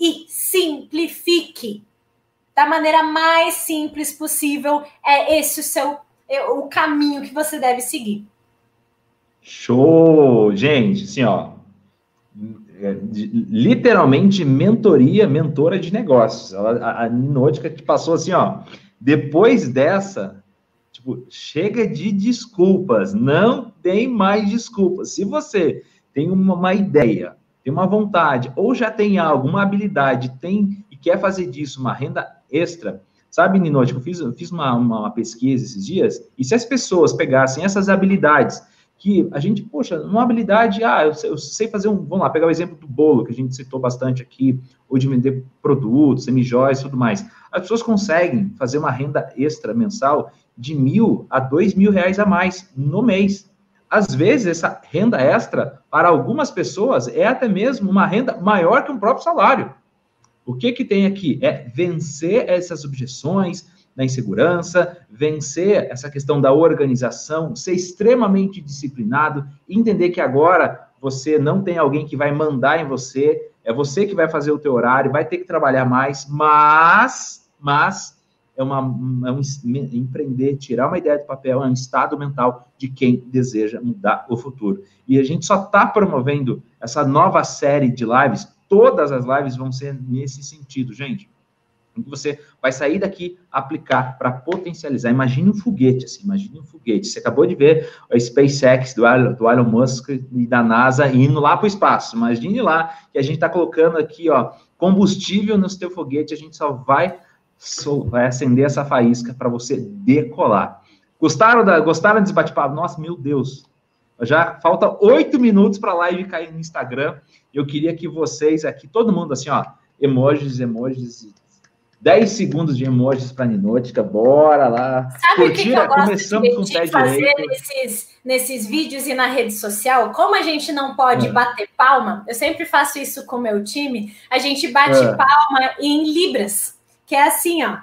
E simplifique. Da maneira mais simples possível, é esse o seu é o caminho que você deve seguir. Show! Gente, assim, ó, literalmente mentoria, mentora de negócios. Ela, a, Ninótica que passou assim, ó, depois dessa, tipo, chega de desculpas, não tem mais desculpas. Se você tem uma, uma ideia, tem uma vontade, ou já tem algo, uma habilidade, tem e quer fazer disso uma renda extra, Sabe, Ninote, eu fiz, eu fiz uma, uma pesquisa esses dias, e se as pessoas pegassem essas habilidades, que a gente, poxa, uma habilidade, ah, eu sei, eu sei, fazer um, vamos lá, pegar o exemplo do bolo, que a gente citou bastante aqui, ou de vender produtos, semijóias e tudo mais. As pessoas conseguem fazer uma renda extra mensal de mil a dois mil reais a mais no mês. Às vezes, essa renda extra, para algumas pessoas, é até mesmo uma renda maior que um próprio salário. O que que tem aqui? É vencer essas objeções da insegurança, vencer essa questão da organização, ser extremamente disciplinado, entender que agora você não tem alguém que vai mandar em você, é você que vai fazer o teu horário, vai ter que trabalhar mais, mas, mas é, uma, é um empreender, tirar uma ideia do papel, é um estado mental de quem deseja mudar o futuro. E a gente só está promovendo essa nova série de lives Todas as lives vão ser nesse sentido, gente. Em que você vai sair daqui, aplicar para potencializar. Imagine um foguete, assim, imagine um foguete. Você acabou de ver a SpaceX do do Elon Musk e da NASA indo lá para o espaço. Imagine lá que a gente está colocando aqui, ó, combustível no seu foguete, a gente só vai, só vai acender essa faísca para você decolar. Gostaram, da, gostaram desse bate-papo? Nossa, meu Deus, já falta oito minutos para a live cair no Instagram. Eu queria que vocês aqui, todo mundo assim, ó, emojis, emojis, 10 segundos de emojis para a Ninótica, bora lá. Sabe o que, eu gosto de, de fazer nesses, nesses vídeos e na rede social? Como a gente não pode é. bater palma, eu sempre faço isso com o meu time, a gente bate é. palma em libras, que é assim, ó.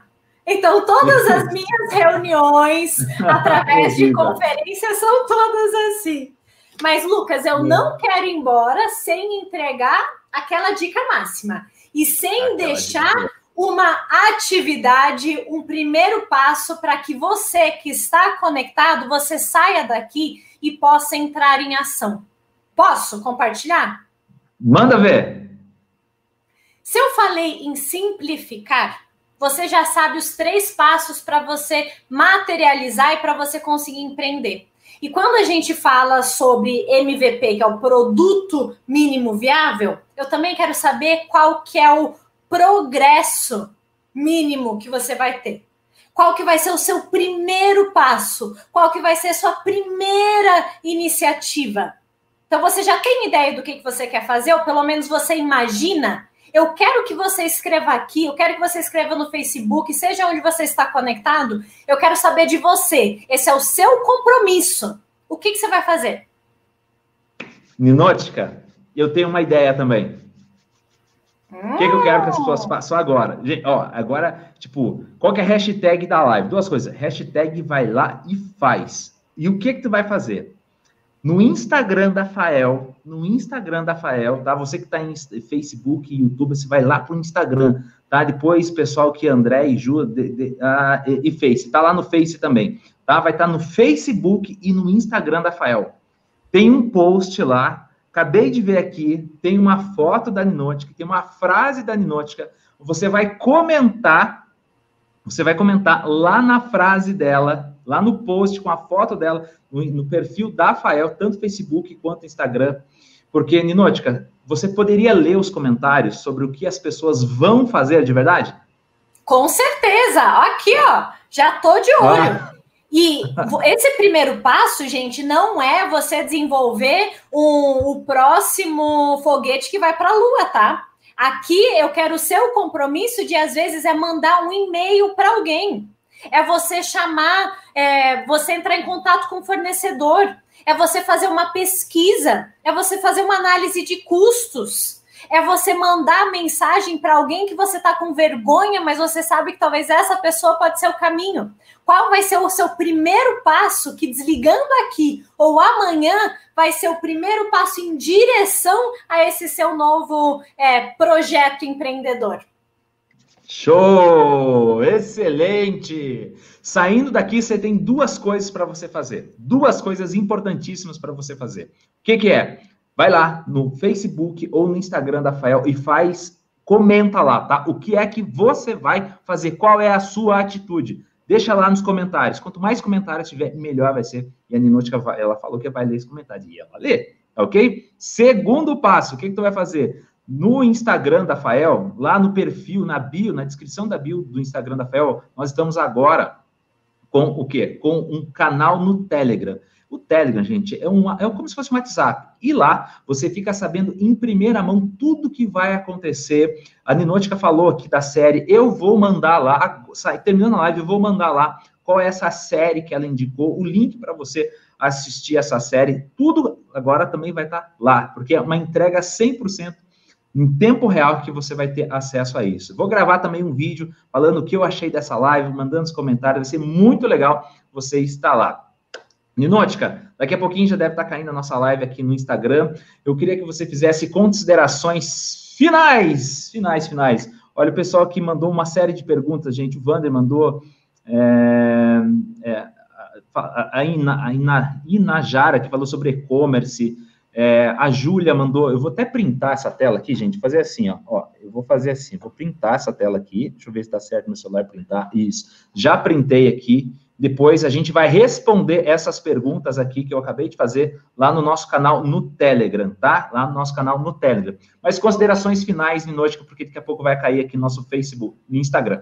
Então, todas as minhas reuniões, através de conferências, são todas assim. Mas, Lucas, eu não quero ir embora sem entregar aquela dica máxima e sem aquela deixar. Uma atividade, um primeiro passo para que você que está conectado, você saia daqui e possa entrar em ação. Posso compartilhar? Manda ver. Se eu falei em simplificar, você já sabe os três passos para você materializar e para você conseguir empreender. E quando a gente fala sobre MVP, que é o produto mínimo viável, eu também quero saber qual que é o progresso mínimo que você vai ter. Qual que vai ser o seu primeiro passo? Qual que vai ser a sua primeira iniciativa? Então você já tem ideia do que, que você quer fazer, ou pelo menos você imagina eu quero que você escreva aqui, eu quero que você escreva no Facebook, seja onde você está conectado, eu quero saber de você. Esse é o seu compromisso. O que, que você vai fazer? Ninótica, eu tenho uma ideia também. O que, que, eu quero que as pessoas hum. façam agora? Gente, ó, agora, tipo, qual que é a hashtag da live? Duas coisas. Hashtag vai lá e faz. E o que que tu vai fazer? No Instagram da Fael, no Instagram da Fael, tá? Você que está em Facebook e YouTube, você vai lá pro Instagram, tá? Depois, pessoal que André e Ju de, de, ah, e, e, Face, tá lá no Face também, tá? Vai estar tá no Facebook e no Instagram da Fael. Tem um post lá, acabei de ver aqui, tem uma foto da Ninótica, tem uma frase da Ninótica, você vai comentar, você vai comentar lá na frase dela, lá no post com a foto dela, no, no perfil da Fael, tanto Facebook quanto Instagram. Porque, Ninótica, você poderia ler os comentários sobre o que as pessoas vão fazer de verdade? Com certeza! Aqui, ó, já tô de olho. Ah. E esse primeiro passo, gente, não é você desenvolver um, o próximo foguete que vai para a Lua, tá? Aqui eu quero o seu compromisso de, às vezes, é mandar um e-mail para alguém. É você chamar, é, você entrar em contato com o fornecedor, é você fazer uma pesquisa, é você fazer uma análise de custos, é você mandar mensagem para alguém que você está com vergonha, mas você sabe que talvez essa pessoa pode ser o caminho. Qual vai ser o seu primeiro passo que desligando aqui ou amanhã vai ser o primeiro passo em direção a esse seu novo é, projeto empreendedor? Show! Excelente! Saindo daqui, você tem duas coisas para você fazer. Duas coisas importantíssimas para você fazer. O que, que é? Vai lá no Facebook ou no Instagram da Fael e faz, comenta lá, tá? O que é que você vai fazer? Qual é a sua atitude? Deixa lá nos comentários. Quanto mais comentários tiver, melhor vai ser. E a Ninútica, ela falou que vai ler esse comentário. E ela lê, ok? Segundo passo, o que, que tu vai fazer? No Instagram da Fael, lá no perfil, na bio, na descrição da bio do Instagram da Fael, nós estamos agora com o quê? Com um canal no Telegram. O Telegram, gente, é, uma, é como se fosse um WhatsApp. E lá você fica sabendo em primeira mão tudo que vai acontecer. A Ninótica falou aqui da série. Eu vou mandar lá, terminando a live, eu vou mandar lá qual é essa série que ela indicou, o link para você assistir essa série. Tudo agora também vai estar tá lá, porque é uma entrega 100% em tempo real que você vai ter acesso a isso. Vou gravar também um vídeo falando o que eu achei dessa live, mandando os comentários, vai ser muito legal você estar lá. Ninótica, daqui a pouquinho já deve estar caindo a nossa live aqui no Instagram. Eu queria que você fizesse considerações finais, finais, finais. Olha, o pessoal aqui mandou uma série de perguntas, gente. O Vander mandou. É, é, a, Ina, a Ina, Inajara, que falou sobre e-commerce. É, a Júlia mandou. Eu vou até printar essa tela aqui, gente. Fazer assim, ó. ó. Eu vou fazer assim. Vou printar essa tela aqui. Deixa eu ver se está certo no celular printar. Isso. Já printei aqui. Depois a gente vai responder essas perguntas aqui que eu acabei de fazer lá no nosso canal no Telegram, tá? Lá no nosso canal no Telegram. Mas considerações finais, Minótica, porque daqui a pouco vai cair aqui no nosso Facebook e Instagram.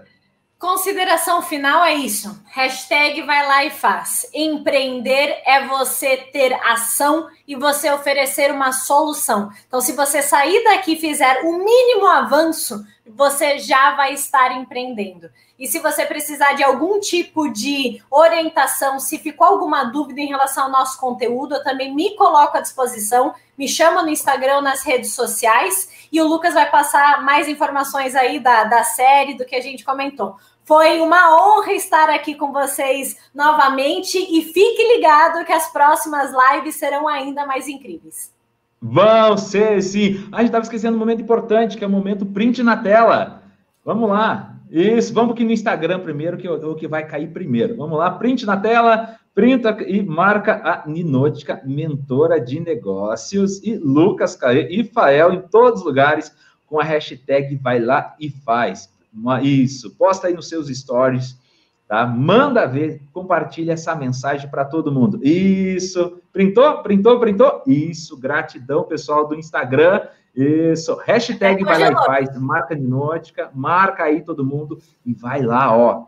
Consideração final é isso. Hashtag vai lá e faz. Empreender é você ter ação e você oferecer uma solução. Então, se você sair daqui e fizer o mínimo avanço, você já vai estar empreendendo. E se você precisar de algum tipo de orientação, se ficou alguma dúvida em relação ao nosso conteúdo, eu também me coloco à disposição. Me chama no Instagram, nas redes sociais, e o Lucas vai passar mais informações aí da, da série, do que a gente comentou. Foi uma honra estar aqui com vocês novamente e fique ligado que as próximas lives serão ainda mais incríveis. Vão ser, sim. A gente estava esquecendo um momento importante, que é o momento print na tela. Vamos lá. Isso, vamos aqui no Instagram primeiro, que é o que vai cair primeiro. Vamos lá, print na tela, printa e marca a Ninótica, mentora de negócios, e Lucas e Fael em todos os lugares com a hashtag vai lá e faz. Isso, posta aí nos seus stories, tá? Manda ver, compartilha essa mensagem para todo mundo. Isso, printou, printou, printou? Isso, gratidão, pessoal do Instagram. Isso, hashtag vai lá e faz, marca Ninótica, marca aí todo mundo e vai lá, ó,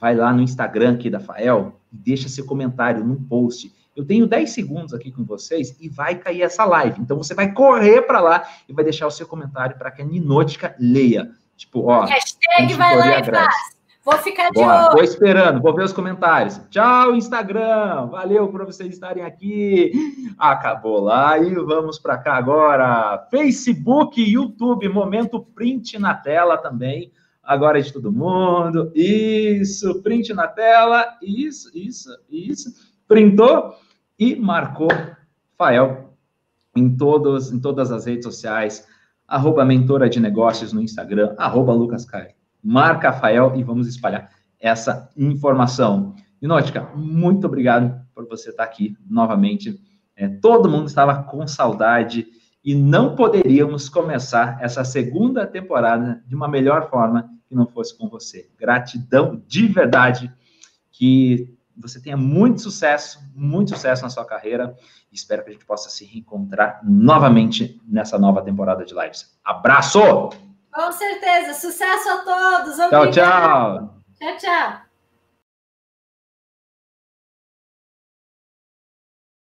vai lá no Instagram aqui da Fael e deixa seu comentário no post. Eu tenho 10 segundos aqui com vocês e vai cair essa live. Então você vai correr para lá e vai deixar o seu comentário para que a Ninótica leia. Tipo, ó. Hashtag vai lá e faz. Vou ficar de Bora, olho. Vou esperando, vou ver os comentários. Tchau, Instagram. Valeu por vocês estarem aqui. Acabou lá e vamos para cá agora. Facebook, YouTube, momento print na tela também. Agora é de todo mundo. Isso, print na tela. Isso, isso, isso. Printou e marcou Fael em, todos, em todas as redes sociais arroba mentora de negócios no Instagram, arroba Lucas Caio. Marca Rafael e vamos espalhar essa informação. Inótica, muito obrigado por você estar aqui novamente. É, todo mundo estava com saudade e não poderíamos começar essa segunda temporada de uma melhor forma que não fosse com você. Gratidão de verdade, que você tenha muito sucesso, muito sucesso na sua carreira. Espero que a gente possa se reencontrar novamente nessa nova temporada de lives. Abraço! Com certeza. Sucesso a todos. Obrigada. Tchau, tchau. Tchau, tchau.